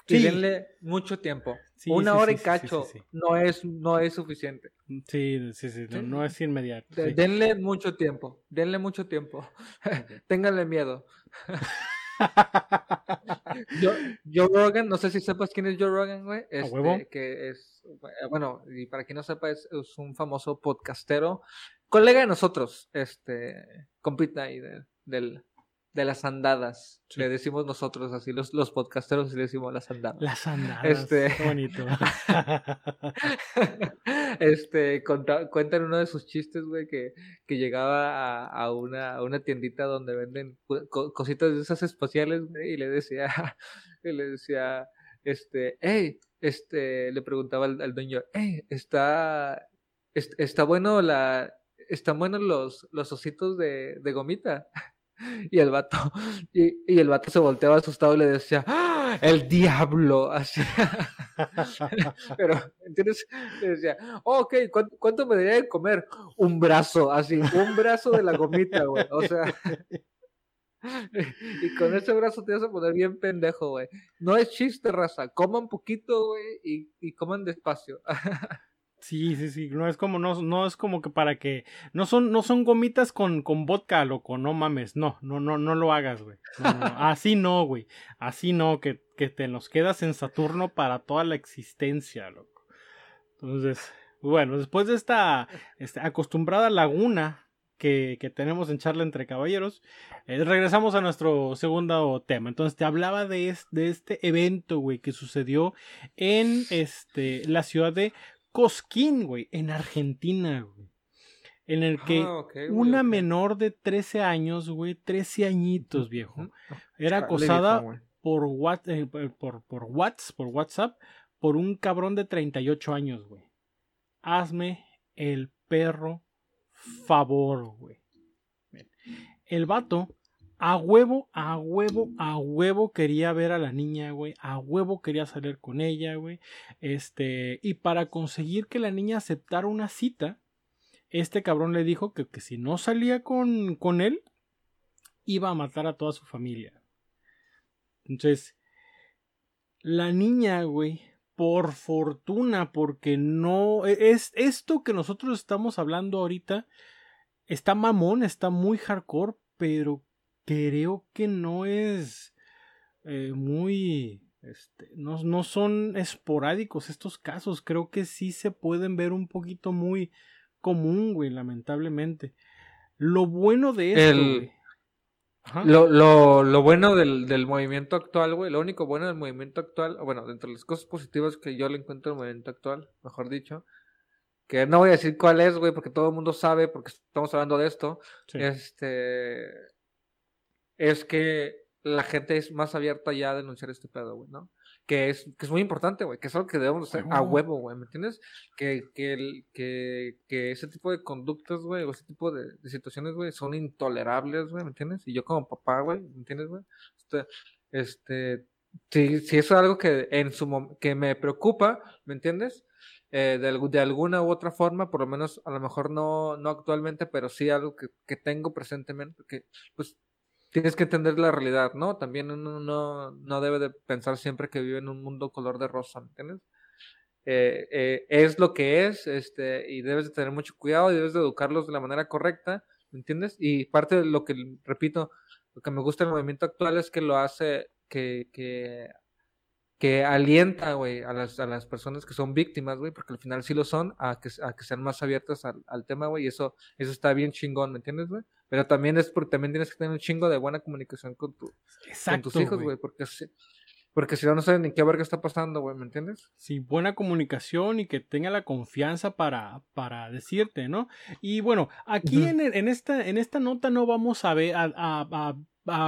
Y denle mucho tiempo. Una hora y cacho no es no es suficiente. Sí, sí, sí, no, es inmediato. denle mucho tiempo, denle mucho tiempo. Ténganle miedo. Joe, Rogan, no sé si sepas quién es Joe Rogan, güey. Este, que es, bueno, y para quien no sepa, es, un famoso podcastero, colega de nosotros, este, compita ahí del, de las andadas. Le decimos nosotros así, los, los podcasteros le decimos las andadas. Las andadas. Este... bonito. este, cuentan uno de sus chistes, güey, que, que llegaba a, a, una, a una tiendita donde venden cositas de esas espaciales, güey, y le decía, y le decía, este, hey, este, le preguntaba al, dueño, hey, está, está bueno la, están buenos los, los ositos de, de gomita. Y el vato, y, y, el vato se volteaba asustado y le decía, ¡Ah, el diablo, así. Pero, ¿entiendes? Le decía, oh, ok, ¿cuánto, me debería de comer? Un brazo, así, un brazo de la gomita, güey. O sea, y con ese brazo te vas a poner bien pendejo, güey. No es chiste, raza. Coman poquito, güey, y, y coman despacio. Sí, sí, sí, no es como, no, no es como que para que, no son, no son gomitas con, con vodka, loco, no mames, no, no, no, no lo hagas, güey. Así no, güey, así no, que, que te nos quedas en Saturno para toda la existencia, loco. Entonces, bueno, después de esta, esta acostumbrada laguna que, que, tenemos en charla entre caballeros, eh, regresamos a nuestro segundo tema. Entonces te hablaba de, de este evento, güey, que sucedió en este, la ciudad de Cosquín, güey, en Argentina, güey. En el que ah, una menor de 13 años, güey, 13 añitos, viejo, era acosada por, what, eh, por, por, por WhatsApp por un cabrón de 38 años, güey. Hazme el perro favor, güey. El vato a huevo, a huevo, a huevo quería ver a la niña, güey. A huevo quería salir con ella, güey. Este, y para conseguir que la niña aceptara una cita, este cabrón le dijo que, que si no salía con, con él, iba a matar a toda su familia. Entonces, la niña, güey, por fortuna, porque no e, es esto que nosotros estamos hablando ahorita, está mamón, está muy hardcore, pero creo que no es eh, muy... Este, no, no, son esporádicos estos casos, creo que sí se pueden ver un poquito muy común, güey, lamentablemente. Lo bueno de esto, Lo, lo, lo, bueno del, del, movimiento actual, güey, lo único bueno del movimiento actual, bueno, entre las cosas positivas que yo le encuentro el movimiento actual, mejor dicho, que no voy a decir cuál es, güey, porque todo el mundo sabe, porque estamos hablando de esto, este, es que la gente es más abierta ya a denunciar este pedo, güey, ¿no? Que es, que es muy importante, güey, que es algo que debemos hacer a huevo, güey, ¿me entiendes? Que, que, que, que ese tipo de conductas, güey, o ese tipo de, situaciones, güey, son intolerables, güey, ¿me entiendes? Y yo como papá, güey, ¿me entiendes, güey? Este, este, si, si es algo que en su que me preocupa, ¿me entiendes? Eh, de, de, alguna u otra forma, por lo menos a lo mejor no, no actualmente, pero sí algo que, que tengo presentemente, que pues tienes que entender la realidad, ¿no? También uno no, no debe de pensar siempre que vive en un mundo color de rosa, ¿me entiendes? Eh, eh, es lo que es, este, y debes de tener mucho cuidado y debes de educarlos de la manera correcta, ¿me entiendes? Y parte de lo que, repito, lo que me gusta del movimiento actual es que lo hace, que, que que alienta, güey, a las, a las personas que son víctimas, güey, porque al final sí lo son, a que, a que sean más abiertas al, al tema, güey, y eso, eso está bien chingón, ¿me entiendes, güey? Pero también es porque también tienes que tener un chingo de buena comunicación con, tu, con tus hijos, güey, porque, Porque si no, no saben ni qué ver qué está pasando, güey, ¿me entiendes? Sí, buena comunicación y que tenga la confianza para, para decirte, ¿no? Y bueno, aquí en, en, esta, en esta nota no vamos a ver, a, a, a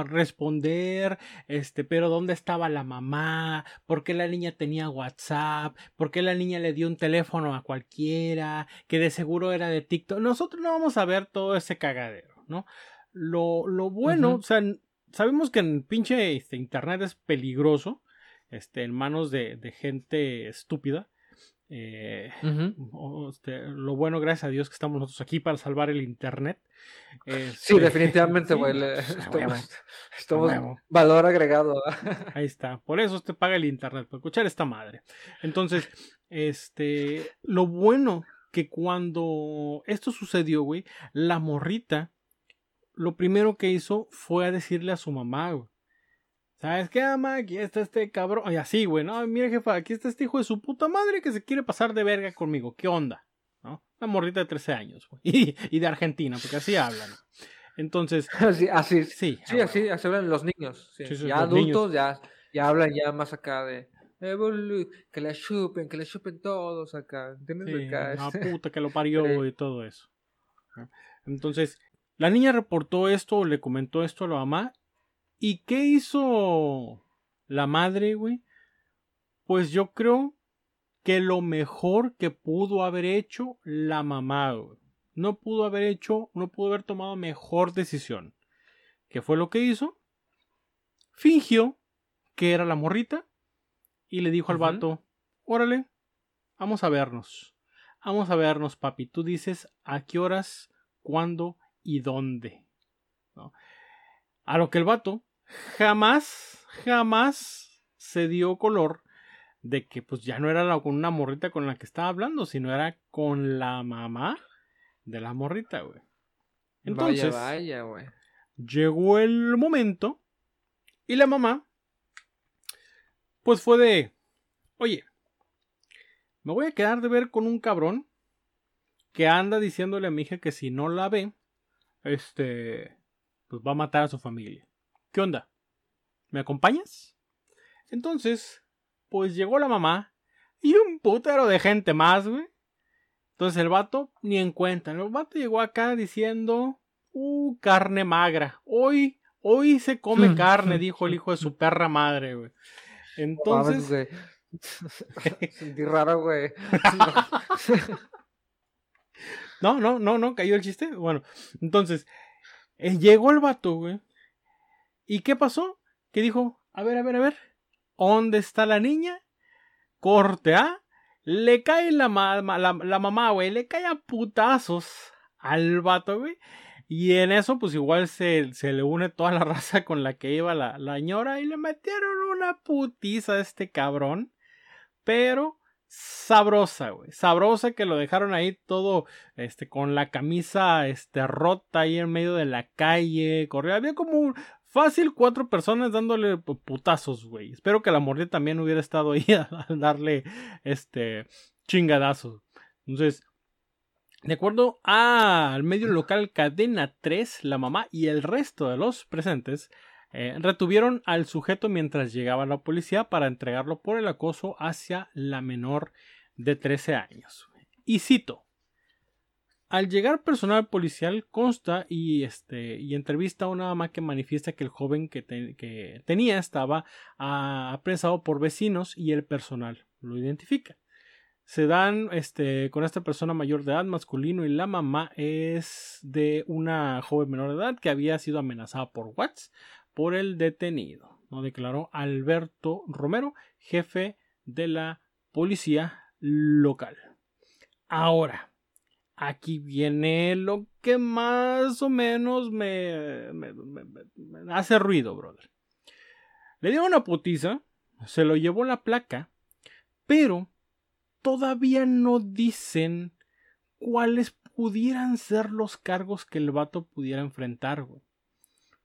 responder, este, pero ¿dónde estaba la mamá? ¿Por qué la niña tenía WhatsApp? ¿Por qué la niña le dio un teléfono a cualquiera? Que de seguro era de TikTok. Nosotros no vamos a ver todo ese cagadero, ¿no? Lo, lo bueno, o sea, sabemos que en pinche este, internet es peligroso, este, en manos de, de gente estúpida. Eh, este, lo bueno, gracias a Dios, que estamos nosotros aquí para salvar el internet. sí, este, definitivamente, güey. estamos, valor agregado. Ahí está. Por eso usted paga el internet, para escuchar esta madre. Entonces, este, lo bueno que cuando esto sucedió, güey, la morrita, lo primero que hizo fue a decirle a su mamá, güey. ¿Sabes qué, ama? Aquí está este cabrón. Y así, güey, no, mire, jefa, aquí está este hijo de su puta madre que se quiere pasar de verga conmigo. ¿Qué onda? ¿No? Una morrita de 13 años, güey. Y, de Argentina, porque así hablan. Entonces. Así, así. Sí, sí así, así hablan los niños. ya adultos, ya, ya hablan ya más acá de. Eh, que la chupen, que la chupen todos acá. ¿Entiendes? Sí, Una puta que lo parió y todo eso. Entonces, la niña reportó esto, le comentó esto a la mamá ¿Y qué hizo la madre, güey? Pues yo creo que lo mejor que pudo haber hecho la mamá, güey. No pudo haber hecho, no pudo haber tomado mejor decisión. ¿Qué fue lo que hizo? Fingió que era la morrita y le dijo al vato, órale, vamos a vernos. Vamos a vernos, papi. Tú dices a qué horas, cuándo y dónde. A lo que el vato jamás, jamás se dio color de que pues ya no era la, con una morrita con la que estaba hablando, sino era con la mamá de la morrita, güey. Entonces, vaya, güey. Llegó el momento y la mamá, pues fue de, oye, me voy a quedar de ver con un cabrón que anda diciéndole a mi hija que si no la ve, este, pues va a matar a su familia. ¿Qué onda? ¿Me acompañas? Entonces, pues llegó la mamá y un putero de gente más, güey. Entonces el vato ni en cuenta. El vato llegó acá diciendo, uh, carne magra. Hoy, hoy se come carne, dijo el hijo de su perra madre, güey. Entonces... Sentí raro, güey. no, no, no, no, cayó el chiste. Bueno, entonces, eh, llegó el vato, güey. ¿Y qué pasó? Que dijo, a ver, a ver, a ver, ¿dónde está la niña? Corte A, le cae la, la, mamá, güey, le cae a putazos al vato, güey. Y en eso, pues igual se, se, le une toda la raza con la que iba la, la ñora y le metieron una putiza a este cabrón. Pero sabrosa, güey. Sabrosa que lo dejaron ahí todo, este, con la camisa, este, rota ahí en medio de la calle. Corría, había como Fácil, cuatro personas dándole putazos, güey. Espero que la mordida también hubiera estado ahí a, darle este chingadazos. Entonces, de acuerdo al medio local Cadena 3, la mamá y el resto de los presentes eh, retuvieron al sujeto mientras llegaba la policía para entregarlo por el acoso hacia la menor de 13 años. Y cito, al llegar personal policial consta y este entrevista a una dama que manifiesta que el joven que, tenía estaba ah, apresado por vecinos y el personal lo identifica. Se dan este con esta persona mayor de edad masculino y la mamá es de una joven menor de edad que había sido amenazada por WhatsApp por el detenido. Declaró Alberto Romero, jefe de la policía local. Ahora, aquí viene lo que más o menos me, me, hace ruido, brother. Le dio una putiza, se lo llevó la placa, pero todavía no dicen cuáles pudieran ser los cargos que el vato pudiera enfrentar, güey.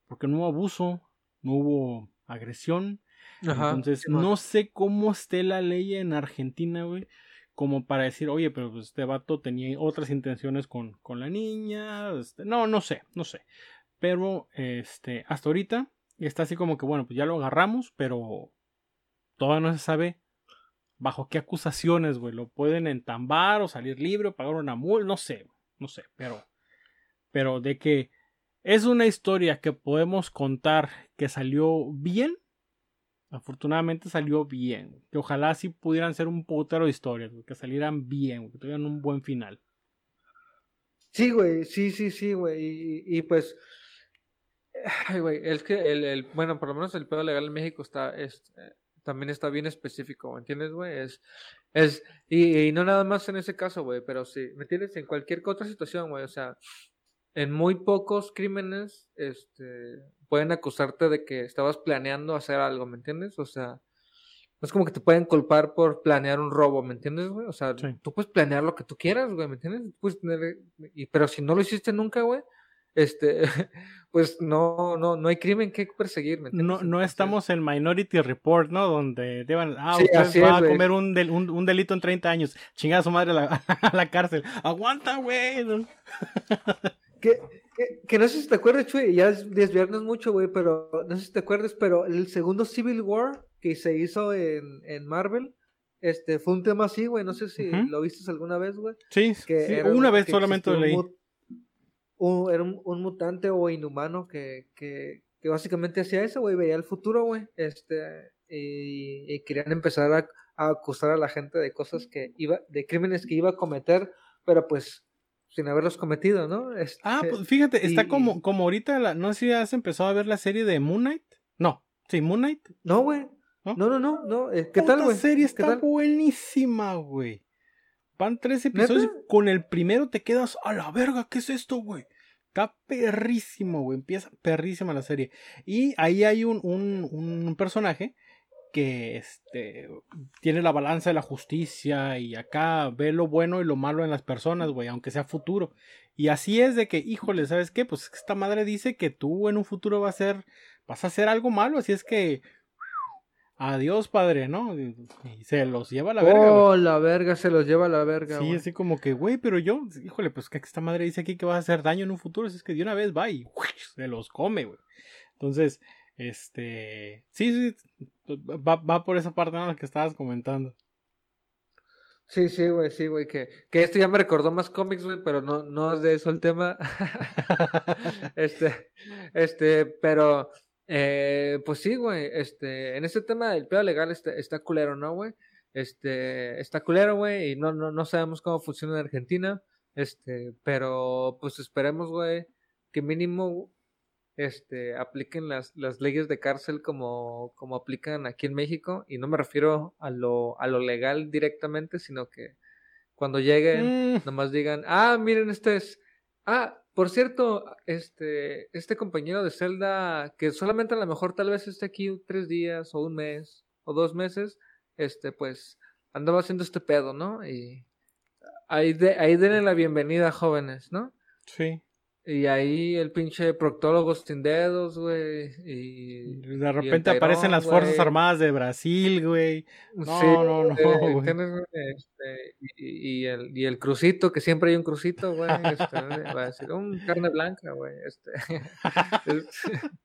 Porque no hubo abuso, no hubo agresión. entonces, no sé cómo esté la ley en Argentina, güey como para decir, oye, pero pues, este vato tenía otras intenciones con, con la niña. Este, no, no sé, no sé. Pero este, hasta ahorita está así como que, bueno, pues ya lo agarramos, pero todavía no se sabe bajo qué acusaciones, güey. Lo pueden entambar o salir libre o pagar una multa, no sé, no sé, pero, pero de que es una historia que podemos contar que salió bien, afortunadamente salió bien. Que ojalá sí pudieran ser un putero de historias, que salieran bien, que tuvieran un buen final. Sí, güey, sí, sí, sí, güey. Y, pues, ay, güey, es que el, bueno, por lo menos el pedo legal en México está, es, eh, también está bien específico, ¿me entiendes, güey? Es, es, y, no nada más en ese caso, güey, pero sí, ¿me entiendes? En cualquier otra situación, güey, o sea, en muy pocos crímenes, este, pueden acusarte de que estabas planeando hacer algo, ¿me entiendes? O sea, no es como que te pueden culpar por planear un robo, ¿me entiendes, güey? O sea, tú puedes planear lo que tú quieras, güey, ¿me entiendes? Puedes tener, y, pero si no lo hiciste nunca, güey, este, pues no, no, no hay crimen que perseguir. no, no estamos en Minority Report, ¿no? Donde deban, ah, usted va a comer un, un, delito en 30 años, chingada su madre a la, a la cárcel. Aguanta, güey. que, que, no sé si te acuerdas, Chuy, ya es desviarnos mucho, güey, pero no sé si te acuerdas, pero el segundo Civil War que se hizo en, en Marvel, este, fue un tema así, güey, no sé si lo viste alguna vez, güey. Sí, que una vez solamente lo leí era un, mutante o inhumano que, que, que básicamente hacía eso, güey, veía el futuro, güey, este, y, querían empezar a, acusar a la gente de cosas que iba, de crímenes que iba a cometer, pero pues sin haberlos cometido, ¿no? Este, ah, pues fíjate, está como, como ahorita, la, no sé si has empezado a ver la serie de Moon Knight. No, sí, Moon Knight. No, güey. ¿No? no, no, no, eh, ¿Qué tal, güey? La serie está buenísima, güey. Van tres episodios. Con el primero te quedas a la verga. ¿Qué es esto, güey? Está perrísimo, güey. Empieza perrísima la serie. Y ahí hay un, un, un personaje que este, tiene la balanza de la justicia y acá ve lo bueno y lo malo en las personas, güey, aunque sea futuro. Y así es de que, híjole, ¿sabes qué? Pues esta madre dice que tú en un futuro vas a ser, vas a hacer algo malo, así es que adiós padre, ¿no? Y se los lleva a la verga. Oh, la verga, se los lleva a la verga. Sí, así como que, güey, pero yo, híjole, pues que esta madre dice aquí que va a hacer daño en un futuro, así es que de una vez va y se los come, güey. Entonces, este, sí, sí, va, va por esa parte ¿no? que estabas comentando. Sí, sí, güey, sí, güey, que, que esto ya me recordó más cómics, güey, pero no, no es de eso el tema. este, este, pero eh, pues sí, güey, este, en este tema del pedo legal está, está culero, ¿no, güey? Este, está culero, güey, y no, no, no sabemos cómo funciona en Argentina, este, pero pues esperemos, güey, que mínimo, este, apliquen las, las leyes de cárcel como, como aplican aquí en México, y no me refiero a lo, a lo legal directamente, sino que cuando lleguen, mm. nomás digan, ah, miren, este es, ah, por cierto, este, este compañero de celda, que solamente a lo mejor tal vez esté aquí tres días o un mes o dos meses, este, pues andaba haciendo este pedo, ¿no? Y ahí, de, ahí denle la bienvenida, jóvenes, ¿no? Sí. Y ahí el pinche proctólogo sin dedos, güey. Y, de repente aparecen las Fuerzas Armadas de Brasil, güey. No, no, no, güey. Este, y, el, y el crucito, que siempre hay un crucito, güey. Este, va a decir, un carne blanca, güey. Este.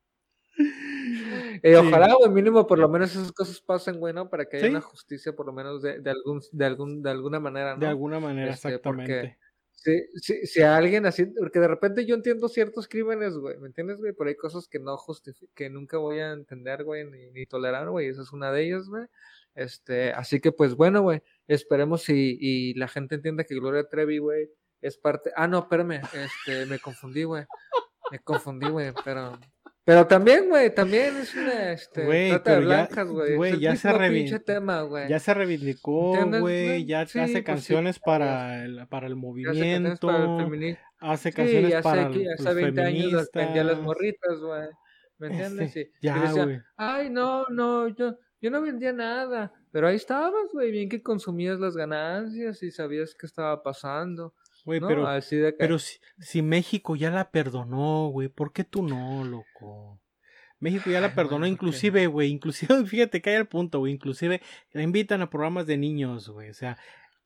y ojalá, güey, mínimo por lo menos esas cosas pasen, güey, ¿no? Para que haya una justicia, por lo menos de, de, algún, de, algún, de alguna manera, ¿no? De alguna manera, este, exactamente. Si, si, a alguien así, porque de repente yo entiendo ciertos crímenes, güey, ¿me entiendes, güey? Pero hay cosas que no justifico, que nunca voy a entender, güey, ni, ni tolerar, güey, esa es una de ellas, güey. Este, así que pues bueno, güey, esperemos y, y la gente entienda que Gloria Trevi, güey, es parte, ah, no, espérame, este, me confundí, güey, me confundí, güey, pero pero también, güey, también es una este, trata de blancas, güey. Ya, se reivindicó, ya se reivindicó, güey, ya hace pues canciones para, el, para el movimiento, hace canciones para, el, hace, hace 20 años vendía las morritas, güey. ¿Me este, entiendes? Sí. Ya, güey. Ay, no, no, yo, yo no vendía nada. Pero ahí estabas, güey, bien que consumías las ganancias y sabías qué estaba pasando. Güey, pero, pero si, si, México ya la perdonó, güey, ¿por qué tú no, loco? México ya la perdonó, inclusive, güey, inclusive, fíjate que hay el punto, güey, inclusive la invitan a programas de niños, güey, o sea,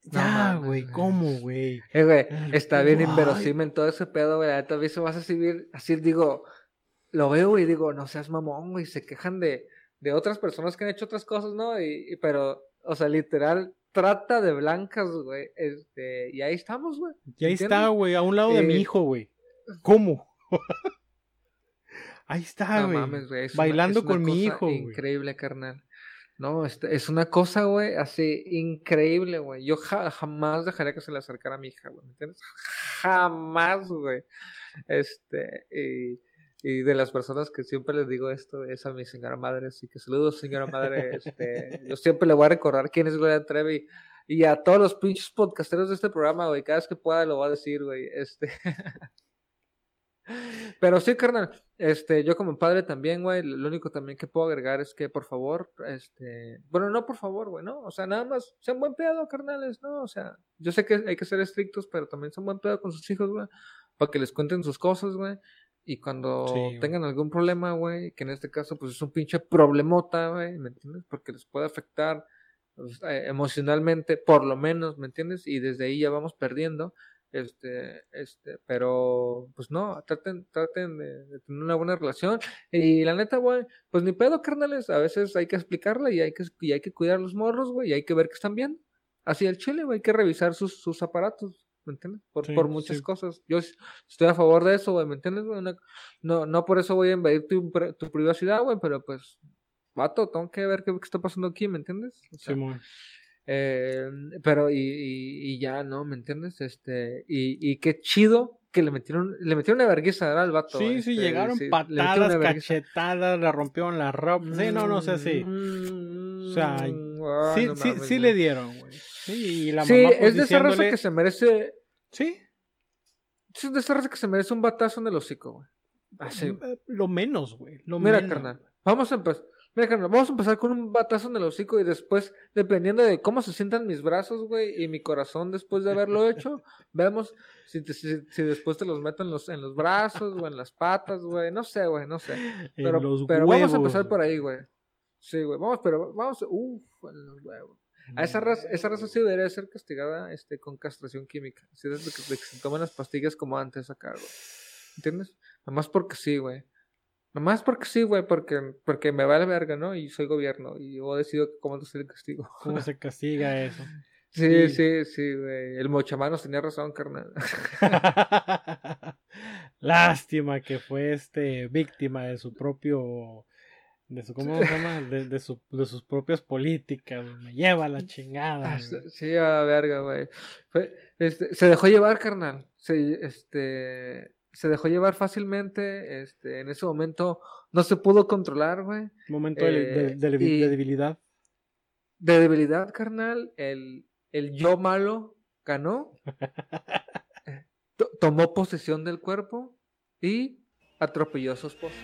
ya, güey, ¿cómo, güey? Eh, güey, está bien inverosímil todo ese pedo, güey, todavía se vas a seguir, así digo, lo veo y digo, no seas mamón, güey, se quejan de, de otras personas que han hecho otras cosas, ¿no? Y, pero, o sea, literal, trata de blancas, güey. Este, y ahí estamos, güey. Y ahí está, güey, a un lado de mi eh, hijo, güey. ¿Cómo? ahí está, güey. Bailando con mi hijo, güey. Increíble, carnal. No, este, es una cosa, güey, así increíble, güey. Yo jamás dejaría que se le acercara a mi hija, güey. ¿Me entiendes? Jamás, güey. Este, y y de las personas que siempre les digo esto es a mi señora madre, así que saludos señora madre, este, yo siempre le voy a recordar quién es Gloria Trevi y a todos los pinches podcasteros de este programa, güey, cada vez que pueda lo voy a decir, güey, este. Pero sí, carnal, este, yo como padre también, güey, lo único también que puedo agregar es que, por favor, este, bueno, no por favor, güey, ¿no? O sea, nada más, sean buen pedo, carnales, ¿no? O sea, yo sé que hay que ser estrictos, pero también son buen pedo con sus hijos, güey, para que les cuenten sus cosas, güey. Y cuando tengan algún problema, güey, que en este caso pues es un pinche problemota, güey, ¿me entiendes? Porque les puede afectar pues, eh, emocionalmente, por lo menos, ¿me entiendes? Y desde ahí ya vamos perdiendo, este, este, pero pues no, traten, traten de, tener una buena relación. Y la neta, güey, pues ni pedo, carnales, a veces hay que explicarla y hay que, y hay que cuidar los morros, güey, y hay que ver que están bien. Así el chile, güey, hay que revisar sus, sus aparatos. ¿Me entiendes? Por, por muchas cosas. Yo estoy a favor de eso, güey, ¿me entiendes? No, no, por eso voy a invadir tu, tu privacidad, güey, pero pues, vato, tengo que ver qué, está pasando aquí, ¿me entiendes? sí, muy. Eh, pero y, y, ya, ¿no? ¿Me entiendes? Este, y, y qué chido que le metieron, le metieron una vergüenza al vato. Sí, sí, este, llegaron patadas, cachetadas, le rompieron la ropa. Sí, no, no sé, sí. o sea, mm, sí, sí, sí le dieron, güey. Sí, y la mamá, pues, es de esa raza que se merece. Sí. Es de esa raza que se merece un batazo en el hocico, güey. Así. Eh, lo menos, güey. Mira, carnal. Vamos a empezar. Mira, carnal, vamos a empezar con un batazo en el hocico y después, dependiendo de cómo se sientan mis brazos, güey, y mi corazón después de haberlo hecho, vemos si, si, después te los meto en los, en los brazos o en las patas, güey. No sé, güey, no sé. Pero, pero vamos a empezar por ahí, güey. Sí, güey. Vamos, pero vamos. Uff, en los huevos. A esa raza, esa raza sí debería ser castigada este, con castración química. De que, se tomen las pastillas como antes acá, güey. ¿Entiendes? Nomás porque sí, güey. Nomás porque sí, güey, porque, porque me vale verga, ¿no? Y soy gobierno. Y yo decido cómo se el castigo. ¿Cómo se castiga eso? Sí, sí, sí, güey. El mochamanos tenía razón, carnal. Lástima que fue este víctima de su propio de su, ¿cómo se llama? De, de, su, de sus propias políticas, me lleva la chingada. Ah, sí, a verga, güey. Este, se dejó llevar, carnal. Se, este, se dejó llevar fácilmente. Este, en ese momento no se pudo controlar, güey. Momento de, eh, debilidad. De debilidad, carnal. El, el yo malo ganó. Tomó posesión del cuerpo y atropelló a su esposa.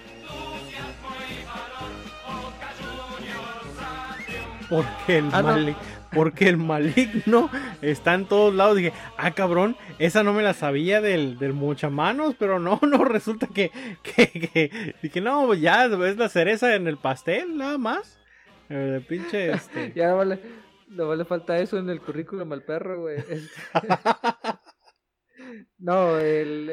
Porque el, ah, porque el maligno está en todos lados. Dije, ah, cabrón, esa no me la sabía del, del muchamanos, pero no, no, resulta que, que, que, no, ya es la cereza en el pastel, nada más. Eh, pinche, este. ya no vale, no vale falta eso en el currículum al perro, güey. No, el,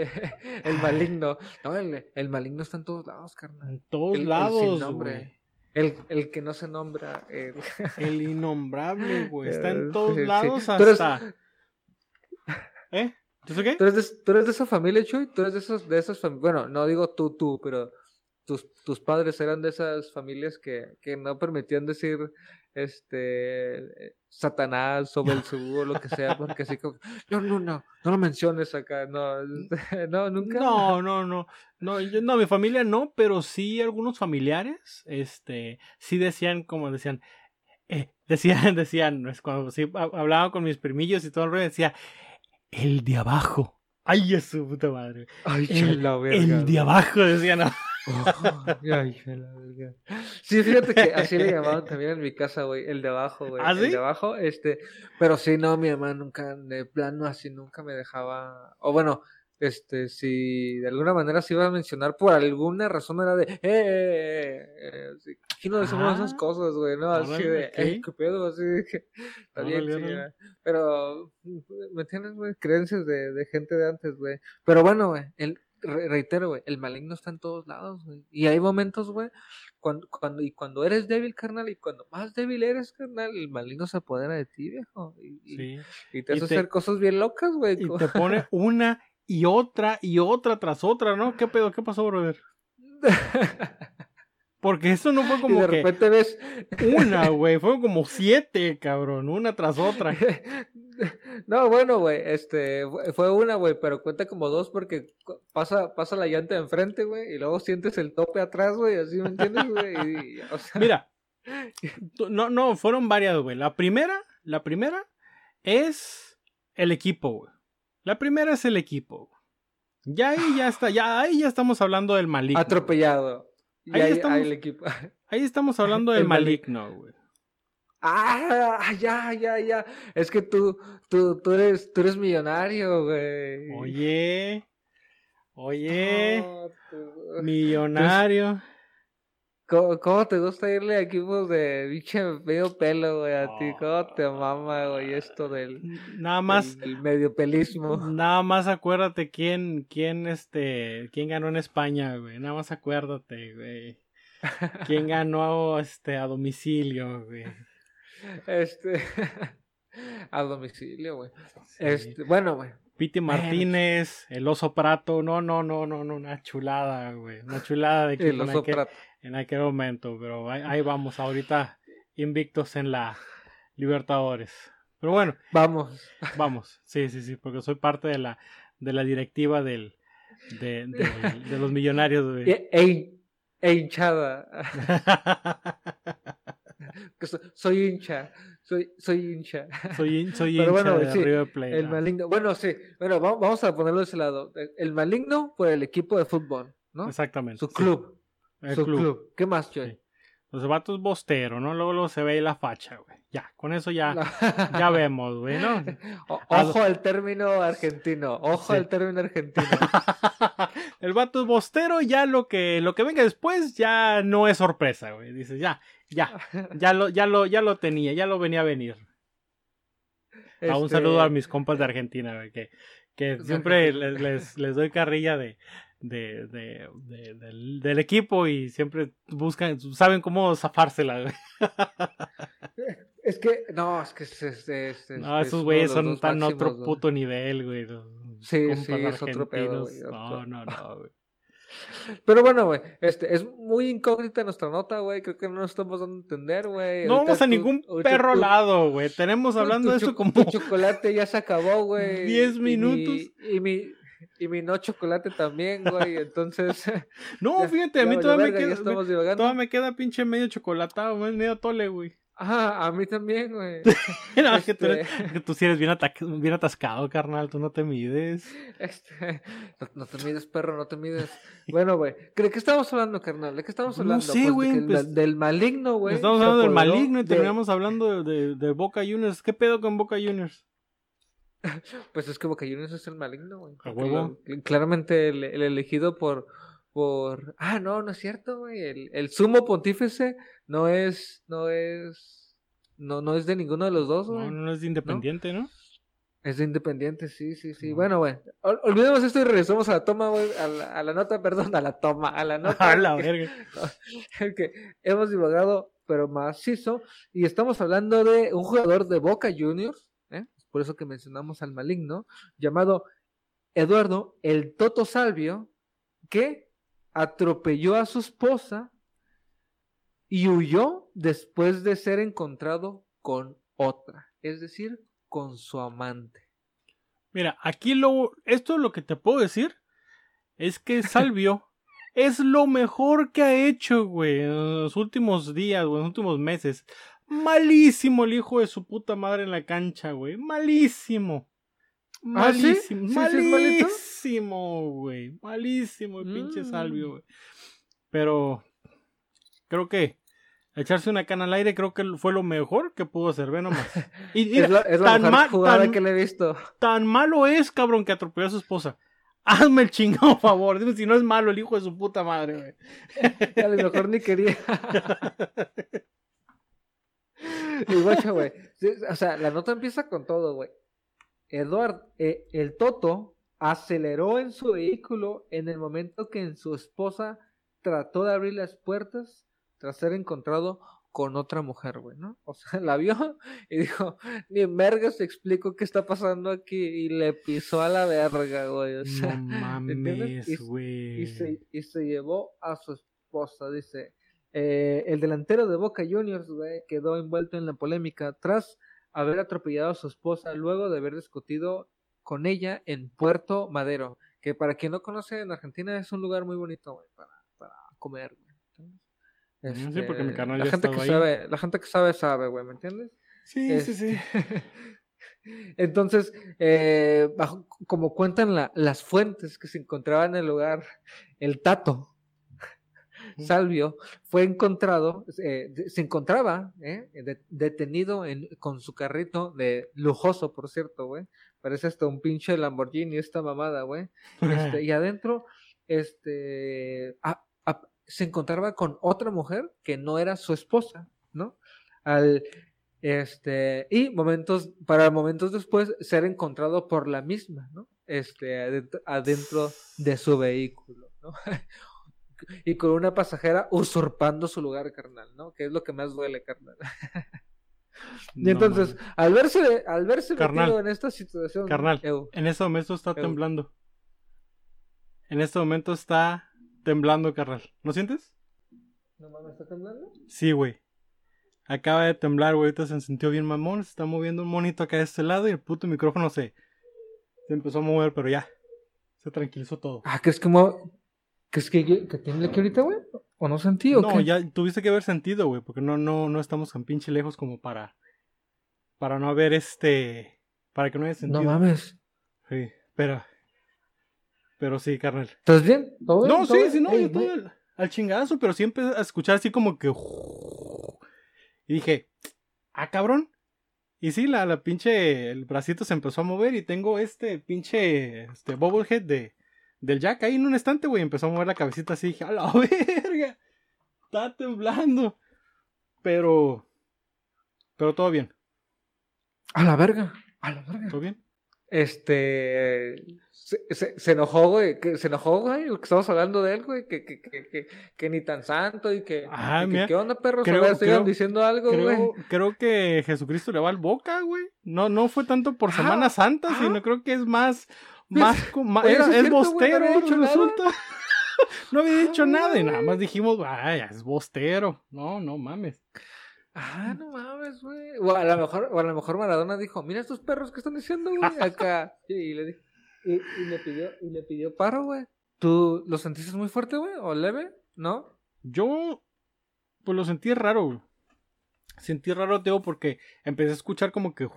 el maligno. No, el, el, maligno está en todos lados, carnal. En todos lados. Güey. El, el que no se nombra. El, el innombrable, güey. Está en todos lados hasta. ¿Eh? ¿Tú qué? ¿Tú eres, de, ¿Tú eres de esa familia, Chuy? ¿Tú eres de esos, de esas familias? Bueno, no digo tú, tú, pero tus, tus padres eran de esas familias que, que no permitían decir este Satanás o Belzebú o lo que sea, porque así como, no, no, no, no lo menciones acá, no, no, nunca. No, no, no, no, yo, no, mi familia no, pero sí algunos familiares, este, sí decían, como decían, eh, decían, decían, cuando sí hablaba con mis primillos y todo el rollo, decía, el de abajo. Ay, es su puta madre. Ay, el, el de abajo, decían. No. Sí, fíjate que así le llamaban también en mi casa, güey, el de abajo, güey. ¿Ah, el de abajo, este, pero sí, no, mi mamá nunca, de plano así, nunca me dejaba, o bueno, este, si de alguna manera se iba a mencionar por alguna razón era de, eh, eh, eh, eh aquí no decimos esas cosas, güey, ¿no? Así de, eh, qué pedo, así de que, está bien, pero, ¿me entiendes, güey? Creencias de, de gente de antes, güey. Pero bueno, güey, el, reitero, güey, el maligno está en todos lados, güey. Y hay momentos, güey, cuando, cuando, y cuando eres débil, carnal, y cuando más débil eres, carnal, el maligno se apodera de ti, viejo. Y, sí. y, te hace hacer cosas bien locas, güey. Y te pone una y otra y otra tras otra, ¿no? ¿Qué pedo? ¿Qué pasó, brother? Porque eso no fue como. de repente ves. Una, güey. Fueron como siete, cabrón. Una tras otra. No, bueno, güey. Este. Fue una, güey. Pero cuenta como dos porque pasa, pasa la llanta de enfrente, güey. Y luego sientes el tope atrás, güey. Así me entiendes, güey. Mira. No, no, fueron varias, güey. La primera, la primera es el equipo, güey. La primera es el equipo. Ya ahí ya está, ya ahí ya estamos hablando del maligno. Atropellado. Ahí, estamos, el equipo. ahí estamos hablando del maligno, güey. Ah, ya, ya, ya. Es que tú, tú, tú eres, tú eres millonario, güey. Oye, oye, millonario. ¿Cómo, te gusta irle a equipos de biche medio pelo, güey? A ti, ¿cómo te mama, güey, esto del. Nada más. El, medio pelismo. Nada más acuérdate quién, quién, este, quién ganó en España, güey. Nada más acuérdate, güey. ¿Quién ganó, este, a domicilio, güey? Este. a domicilio, güey. Este, bueno, güey. Piti Martínez, el oso prato, no, no, no, no, no, una chulada, güey, una chulada de equipo. El oso prato en aquel momento, pero ahí, vamos, ahorita invictos en la Libertadores. Pero bueno, vamos. Vamos, sí, sí, sí, porque soy parte de la, de la directiva del, de, de, los millonarios. E, e, e, hinchada. soy hincha, soy, soy hincha. Soy, soy hincha bueno, de River Plate. El maligno, bueno, sí, bueno, vamos a ponerlo de ese lado. El maligno por el equipo de fútbol, ¿no? Exactamente. Su club. Su club. ¿Qué más, Joy? Los vatos bostero, ¿no? Luego, luego se ve ahí la facha, güey. Ya, con eso ya, ya vemos, güey, ¿no? ojo al término argentino, ojo al término argentino. el vato es bostero, ya lo que, lo que venga después ya no es sorpresa, güey. Dices, ya, ya, ya lo, ya lo, ya lo tenía, ya lo venía a venir. un este saludo a mis compas de Argentina, güey, que, que siempre les, les doy carrilla de, de, de, del, del, equipo y siempre buscan, saben cómo zafársela. Es que, no, es que es, no, esos güeyes son tan otro puto nivel, güey. Sí, sí, es otro pedo, No, no, no, güey. Pero bueno, güey, este, es muy incógnita nuestra nota, güey. Creo que no nos estamos dando a entender, güey. No vamos a ningún perro lado, güey. Tenemos hablando de esto como. Tu chocolate ya se acabó, güey. Diez minutos. y mi, y mi no chocolate también, güey. Entonces. no, fíjate, a mí todavía me, queda, todavía me queda pinche medio chocolatado, medio tole, güey. Ajá, a mí también, güey. no, que, tú eres, este que, tú sí eres bien, bien, atascado, carnal, tú no te mides. Este, no, te mides, perro, no te mides. Bueno, güey, ¿de qué estamos hablando, carnal? ¿De qué estamos hablando? No sé, pues, güey. Pues, del maligno, güey. Estamos hablando del maligno y terminamos hablando de, de Boca Juniors. ¿Qué pedo con Boca Juniors? Pues es que Boca Juniors es el maligno, güey. claramente el, elegido por, por. Ah, no, no es cierto, güey. El, el, sumo pontífice no es. No es. No, no es de ninguno de los dos, güey. No, no es de independiente, ¿no? Es de independiente, sí, sí, sí. Bueno, güey. olvidemos esto y regresamos a la toma, güey. A la, a la, nota, perdón, a la toma, a la nota. a la verga. que hemos divagado, pero macizo. Y estamos hablando de un jugador de Boca Juniors por eso que mencionamos al maligno, llamado Eduardo el Toto Salvio, que atropelló a su esposa y huyó después de ser encontrado con otra, es decir, con su amante. Mira, aquí lo, esto es lo que te puedo decir es que Salvio es lo mejor que ha hecho, güey, en los últimos días, o en los últimos meses. Malísimo el hijo de su puta madre en la cancha, güey. Malísimo. ¿Ah, malísimo. malísimo, güey. Malísimo el pinche mm. Salvio, güey. Pero creo que echarse una cana al aire creo que fue lo mejor que pudo hacer, ve nomás. Y, es la, tan mejor jugada que le he visto. Tan malo es, cabrón, que atropelló a su esposa. Hazme el chingado favor. Dime si no es malo el hijo de su puta madre, güey. a lo mejor ni quería. Y güey. O sea, la nota empieza con todo, güey. Eduard, eh, el Toto aceleró en su vehículo en el momento que en su esposa trató de abrir las puertas tras ser encontrado con otra mujer, güey, ¿no? O sea, la vio y dijo, ni en verga se explicó qué está pasando aquí y le pisó a la verga, güey. O sea, no mames, güey. Y, se, y se llevó a su esposa, dice. Eh, el delantero de Boca Juniors, güey, quedó envuelto en la polémica tras haber atropellado a su esposa luego de haber discutido con ella en Puerto Madero, que para quien no conoce en Argentina es un lugar muy bonito, güey, para, para comer, sí, porque mi este, canal la gente que sabe, la gente que sabe sabe, güey, ¿me entiendes? Sí, sí, sí. Este, entonces, eh, como cuentan las fuentes que se encontraban en el lugar, el Tato Salvio fue encontrado, eh, se encontraba eh, detenido en, con su carrito de lujoso, por cierto, güey. Parece hasta un pinche Lamborghini esta mamada, güey. Este, y adentro, este, se encontraba con otra mujer que no era su esposa, ¿no? Al, este, y momentos, para momentos después, ser encontrado por la misma, ¿no? Este, adentro, de su vehículo, ¿no? y con una pasajera usurpando su lugar, carnal, ¿no? Que es lo que más duele, carnal. y entonces, al verse, al verse carnal, en esta situación, carnal, en este momento está temblando. En este momento está temblando, carnal. ¿No sientes? ¿No mames, está temblando? Sí, güey. Acaba de temblar, güey. Ahorita se sintió bien mamón. Se está moviendo un monito acá de este lado y el puto micrófono se, se empezó a mover, pero ya. Se tranquilizó todo. Ah, que es como. ¿Que es que, que tiene que ahorita, güey? ¿O no sentí o No, ya tuviste que haber sentido, güey. Porque no, no, no estamos tan pinche lejos como para. Para no haber este. Para que no haya sentido. No mames. Sí, pero. Pero sí, carnal. ¿Estás bien? ¿Todo bien? No, sí, sí, no, yo todo al, chingazo, pero siempre a escuchar así como que. Y dije, ah, cabrón. Y sí, la, la pinche. El bracito se empezó a mover y tengo este pinche. Este bobblehead de. Del Jack ahí en un estante, güey. Empezó a mover la cabecita así. Dije, a la verga. Está temblando. Pero. Pero todo bien. A la verga. A la verga. ¿Todo bien? Este. Se, se, enojó, güey. Que, se enojó, güey. Que estamos hablando de él, güey. Que, que, que, que, ni tan santo y que. Ah, ¿Qué onda, perro? Creo, diciendo algo, güey. Creo que Jesucristo le va al boca, güey. No, no fue tanto por ah, Semana Santa, ah. sino creo que es más. Más, es bostero, no resulta. no había dicho nada y nada más dijimos, vaya, es bostero. No, no mames. Ah, no mames, güey. O a lo mejor, o a lo mejor Maradona dijo, mira estos perros que están diciendo, güey, acá. y, le y, le pidió, y le pidió paro, güey. ¿Tú lo sentiste muy fuerte, güey? ¿O leve? ¿No? Yo, pues lo sentí raro, güey. Sentí raro, Teo, porque empecé a escuchar como que.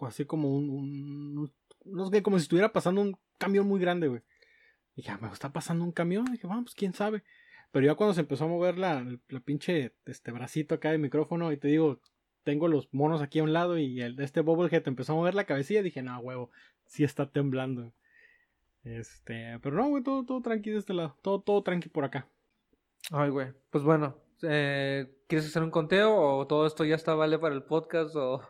Así como un. No sé, como si estuviera pasando un camión muy grande, güey. Dije, ah, me está pasando un camión. Dije, vamos, pues quién sabe. Pero ya cuando se empezó a mover la, la pinche este bracito acá de micrófono y te digo, tengo los monos aquí a un lado y el, este Bobblehead empezó a mover la cabecilla, dije, no, huevo, sí está temblando. Este, pero no, güey, todo, todo tranqui de este lado, todo, todo tranqui por acá. Ay, güey, pues bueno, eh, ¿quieres hacer un conteo o todo esto ya está vale para el podcast o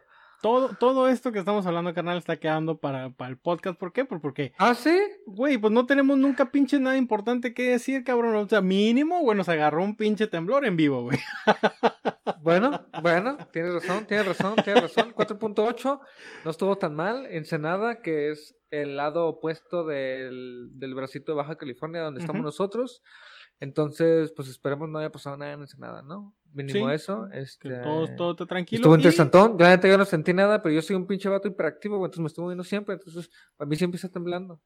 todo, todo esto que estamos hablando, carnal, está quedando para, para el podcast. ¿Por qué? Pues porque. ¿Ah, sí? Güey, pues no tenemos nunca pinche nada importante que decir, cabrón. O sea, mínimo, bueno, se agarró un pinche temblor en vivo, güey. Bueno, bueno, tienes razón, tienes razón, tienes razón. 4.8 no estuvo tan mal. Ensenada, que es el lado opuesto del, del bracito de Baja California, donde estamos nosotros. Entonces, pues esperemos no haya pasado nada en Ensenada, ¿no? Mínimo eso. Este... todo, todo tranquilo. Estuvo interesantón. Y... La yo no sentí nada, pero yo soy un pinche vato hiperactivo, entonces me estuvo viendo siempre. Entonces, a mí siempre está temblando.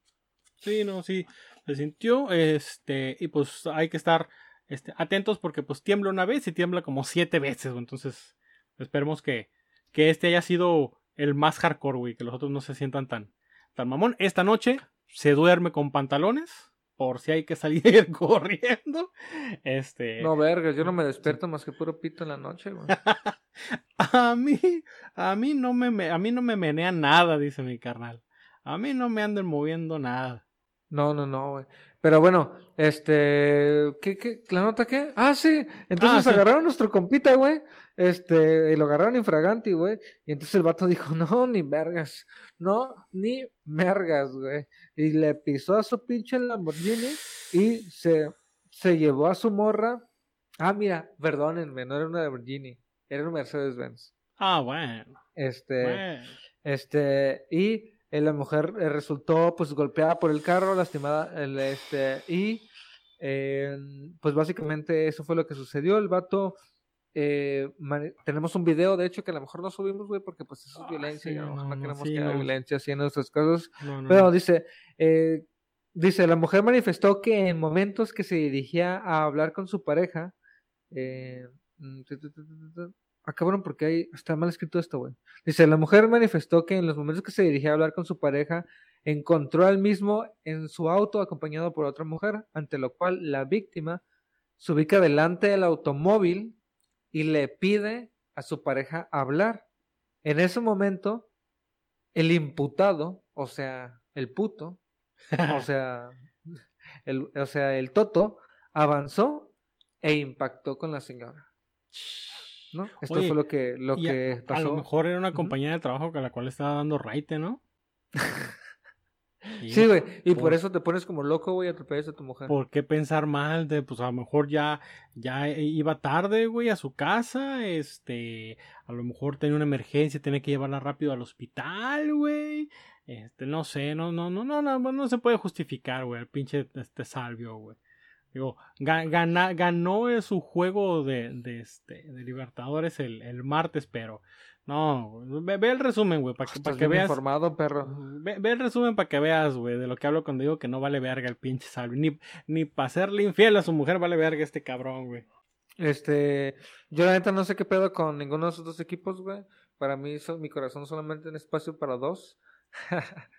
Sí, no, sí. Se sintió, este, y pues hay que estar este, atentos porque pues tiembla una vez y tiembla como siete veces, entonces esperemos que, que este haya sido el más hardcore, güey, que los otros no se sientan tan, tan mamón. Esta noche se duerme con pantalones, por si hay que salir corriendo. Este. No, verga, yo no me despierto más que puro pito en la noche, güey. a mí, a mí no me, a mí no me menea nada, dice mi carnal. A mí no me anden moviendo nada. No, no, no, güey. Pero bueno, este, ¿qué, qué, la nota qué? Ah, sí, entonces ah, agarraron a nuestro compita, güey, este, y lo agarraron infraganti, güey, y entonces el vato dijo, no, ni vergas, no, ni mergas, güey, y le pisó a su pinche Lamborghini y se, se llevó a su morra, ah, mira, perdónenme, no era una Lamborghini, era un Mercedes-Benz. Ah, bueno. Este, este, y eh, la mujer eh, resultó pues golpeada por el carro, lastimada, el, este, y eh, pues básicamente eso fue lo que sucedió. El vato, tenemos un video, de hecho, que a lo mejor no subimos, güey, porque pues eso es violencia, y a lo mejor no, queremos que haya violencia así en nuestros casos. Pero dice, dice, la mujer manifestó que en momentos que se dirigía a hablar con su pareja, mm, Acabaron porque ahí está mal escrito esto, güey. Dice, la mujer manifestó que en los momentos que se dirigía a hablar con su pareja, encontró al mismo en su auto acompañado por otra mujer, ante lo cual la víctima se ubica delante del automóvil y le pide a su pareja hablar. En ese momento, el imputado, o sea, el puto, o sea, el, o sea, el toto, avanzó e impactó con la señora. ¿no? Esto fue lo que, lo que pasó. A lo mejor era una compañía de trabajo con la cual estaba dando raite, ¿no? sí, güey, y por, eso te pones como loco, güey, atropellas a tu mujer. ¿Por qué pensar mal de, pues a lo mejor ya, ya iba tarde, güey, a su casa, este, a lo mejor tenía una emergencia, tiene que llevarla rápido al hospital, güey, este, no sé, no, no, no, no, no, no se puede justificar, güey, el pinche, este, salvio, güey. Digo, gana, ganó su juego de, de, este, de Libertadores el, el martes, pero no, ve, el resumen, güey, para que, para que veas. informado, perro. Ve, el resumen para que veas, güey, de lo que hablo cuando digo que no vale verga el pinche salvo. Ni, ni para serle infiel a su mujer vale verga este cabrón, güey. Este, yo la neta no sé qué pedo con ninguno de esos dos equipos, güey. Para mí, mi corazón solamente en espacio para dos.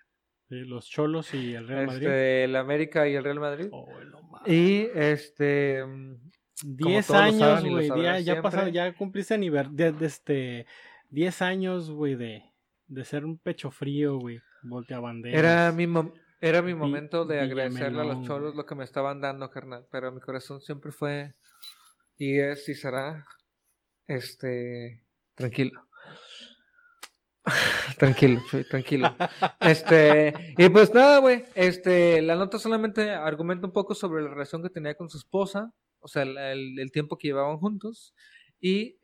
los Cholos y el Real Madrid. Este, el América y el Real Madrid. Oh, y este. 10 años, güey. Ya, ya pasado, ya cumpliste aniversario. De, este. 10 años, güey, de, de ser un pecho frío, güey. Voltea bandera. Era mi, era mi momento de agradecerle a los cholos lo que me estaban dando, carnal. Pero mi corazón siempre fue. Y es y será. Este. Tranquilo. tranquilo, tranquilo. Este, y pues nada, güey. Este, la nota solamente argumenta un poco sobre la relación que tenía con su esposa, o sea, el, tiempo que llevaban juntos, y,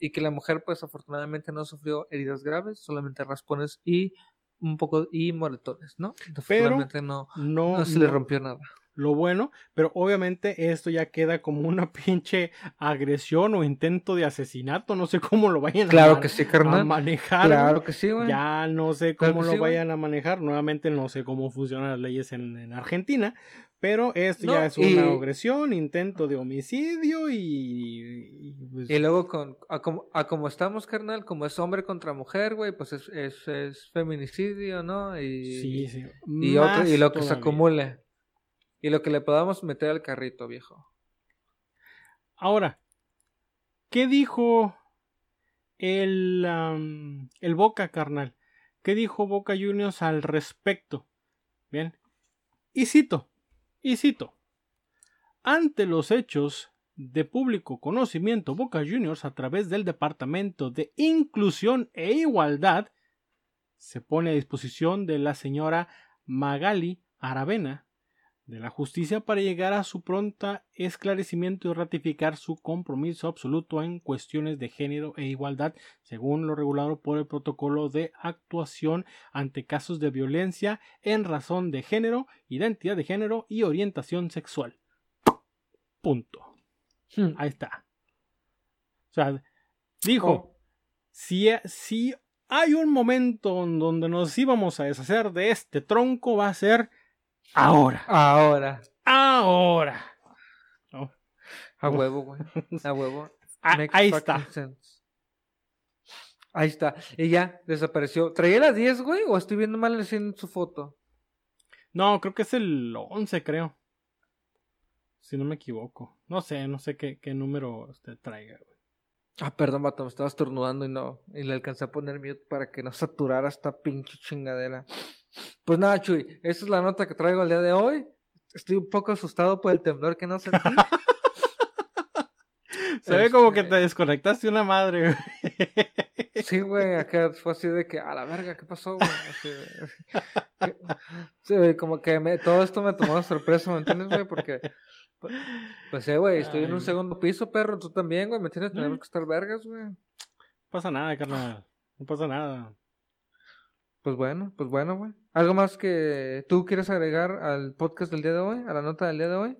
y que la mujer, pues afortunadamente no sufrió heridas graves, solamente raspones y un poco y moretones, ¿no? Pero no, no, se le rompió nada lo bueno, pero obviamente esto ya queda como una pinche agresión o intento de asesinato, no sé cómo lo vayan a, que sí, manejar. Claro que sí, güey. Ya no sé cómo lo vayan a manejar, nuevamente no sé cómo funcionan las leyes en, Argentina, pero esto ya es una agresión, intento de homicidio y... Y, pues luego con, a como, estamos, carnal, como es hombre contra mujer, güey, pues es, es, feminicidio, ¿no? Y, sí, sí. Y, otro, y lo que se acumule. Y lo que le podamos meter al carrito, viejo. Ahora, ¿qué dijo el, el Boca, carnal? ¿Qué dijo Boca Juniors al respecto? Bien. Y cito, y cito. Ante los hechos de público conocimiento, Boca Juniors, a través del Departamento de Inclusión e Igualdad, se pone a disposición de la señora Magali Aravena, de la justicia para llegar a su pronta esclarecimiento y ratificar su compromiso absoluto en cuestiones de género e igualdad, según lo regulado por el protocolo de actuación ante casos de violencia en razón de género, identidad de género y orientación sexual. Punto. Hmm. Ahí está. O sea, dijo, oh. si, si hay un momento en donde nos íbamos a deshacer de este tronco, va a ser Ahora. Ahora. Ahora. A huevo, güey. A huevo. Ah, ahí está. Ahí está. Y ya desapareció. ¿Traía las 10, güey? ¿O estoy viendo mal en su foto? No, creo que es el 11, creo. Si no me equivoco. No sé, no sé qué, qué número usted traiga, güey. Ah, perdón, vato, me estaba estornudando y no. Y le alcancé a poner mute para que no saturara esta pinche chingadera. Pues nada, Chuy, esta es la nota que traigo el día de hoy. Estoy un poco asustado por el temblor que no sentí. Se ve como que este te desconectaste una madre, Sí, güey, acá fue así de que, a la verga, ¿qué pasó, güey? sí, güey, como que me, todo esto me tomó de sorpresa, ¿me entiendes, güey? Porque, pues, sí, güey, estoy en un segundo piso, perro, tú también, güey, ¿me entiendes? Tenemos que estar vergas, güey. No pasa nada, carnal, no pasa nada. Pues bueno, pues bueno, güey. ¿Algo más que tú quieres agregar al podcast del día de hoy, a la nota del día de hoy?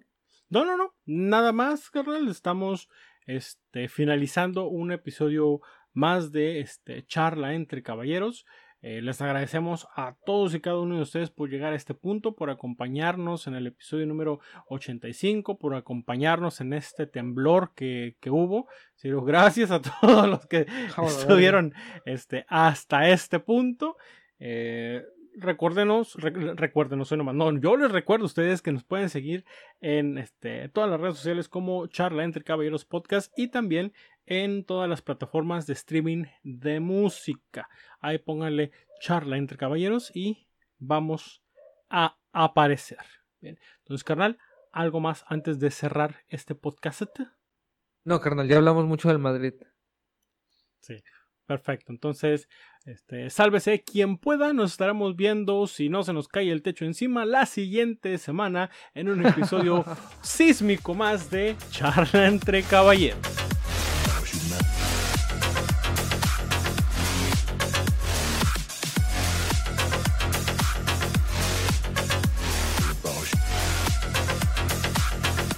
No, no, no, nada más, carnal, estamos este, finalizando un episodio más de este, charla entre caballeros. Eh, les agradecemos a todos y cada uno de ustedes por llegar a este punto, por acompañarnos en el episodio número 85, por acompañarnos en este temblor que, que hubo. gracias a todos los que estuvieron este, hasta este punto. Eh, recuérdenos, recuérdenos, nomás. No, yo les recuerdo a ustedes que nos pueden seguir en este, todas las redes sociales como Charla entre Caballeros Podcast y también en todas las plataformas de streaming de música. Ahí pónganle Charla entre Caballeros y vamos a aparecer. Bien, entonces, carnal, ¿algo más antes de cerrar este podcast? No, carnal, ya hablamos mucho del Madrid. Sí. Perfecto, entonces, este, sálvese quien pueda, nos estaremos viendo si no se nos cae el techo encima la siguiente semana en un episodio sísmico más de Charla entre Caballeros.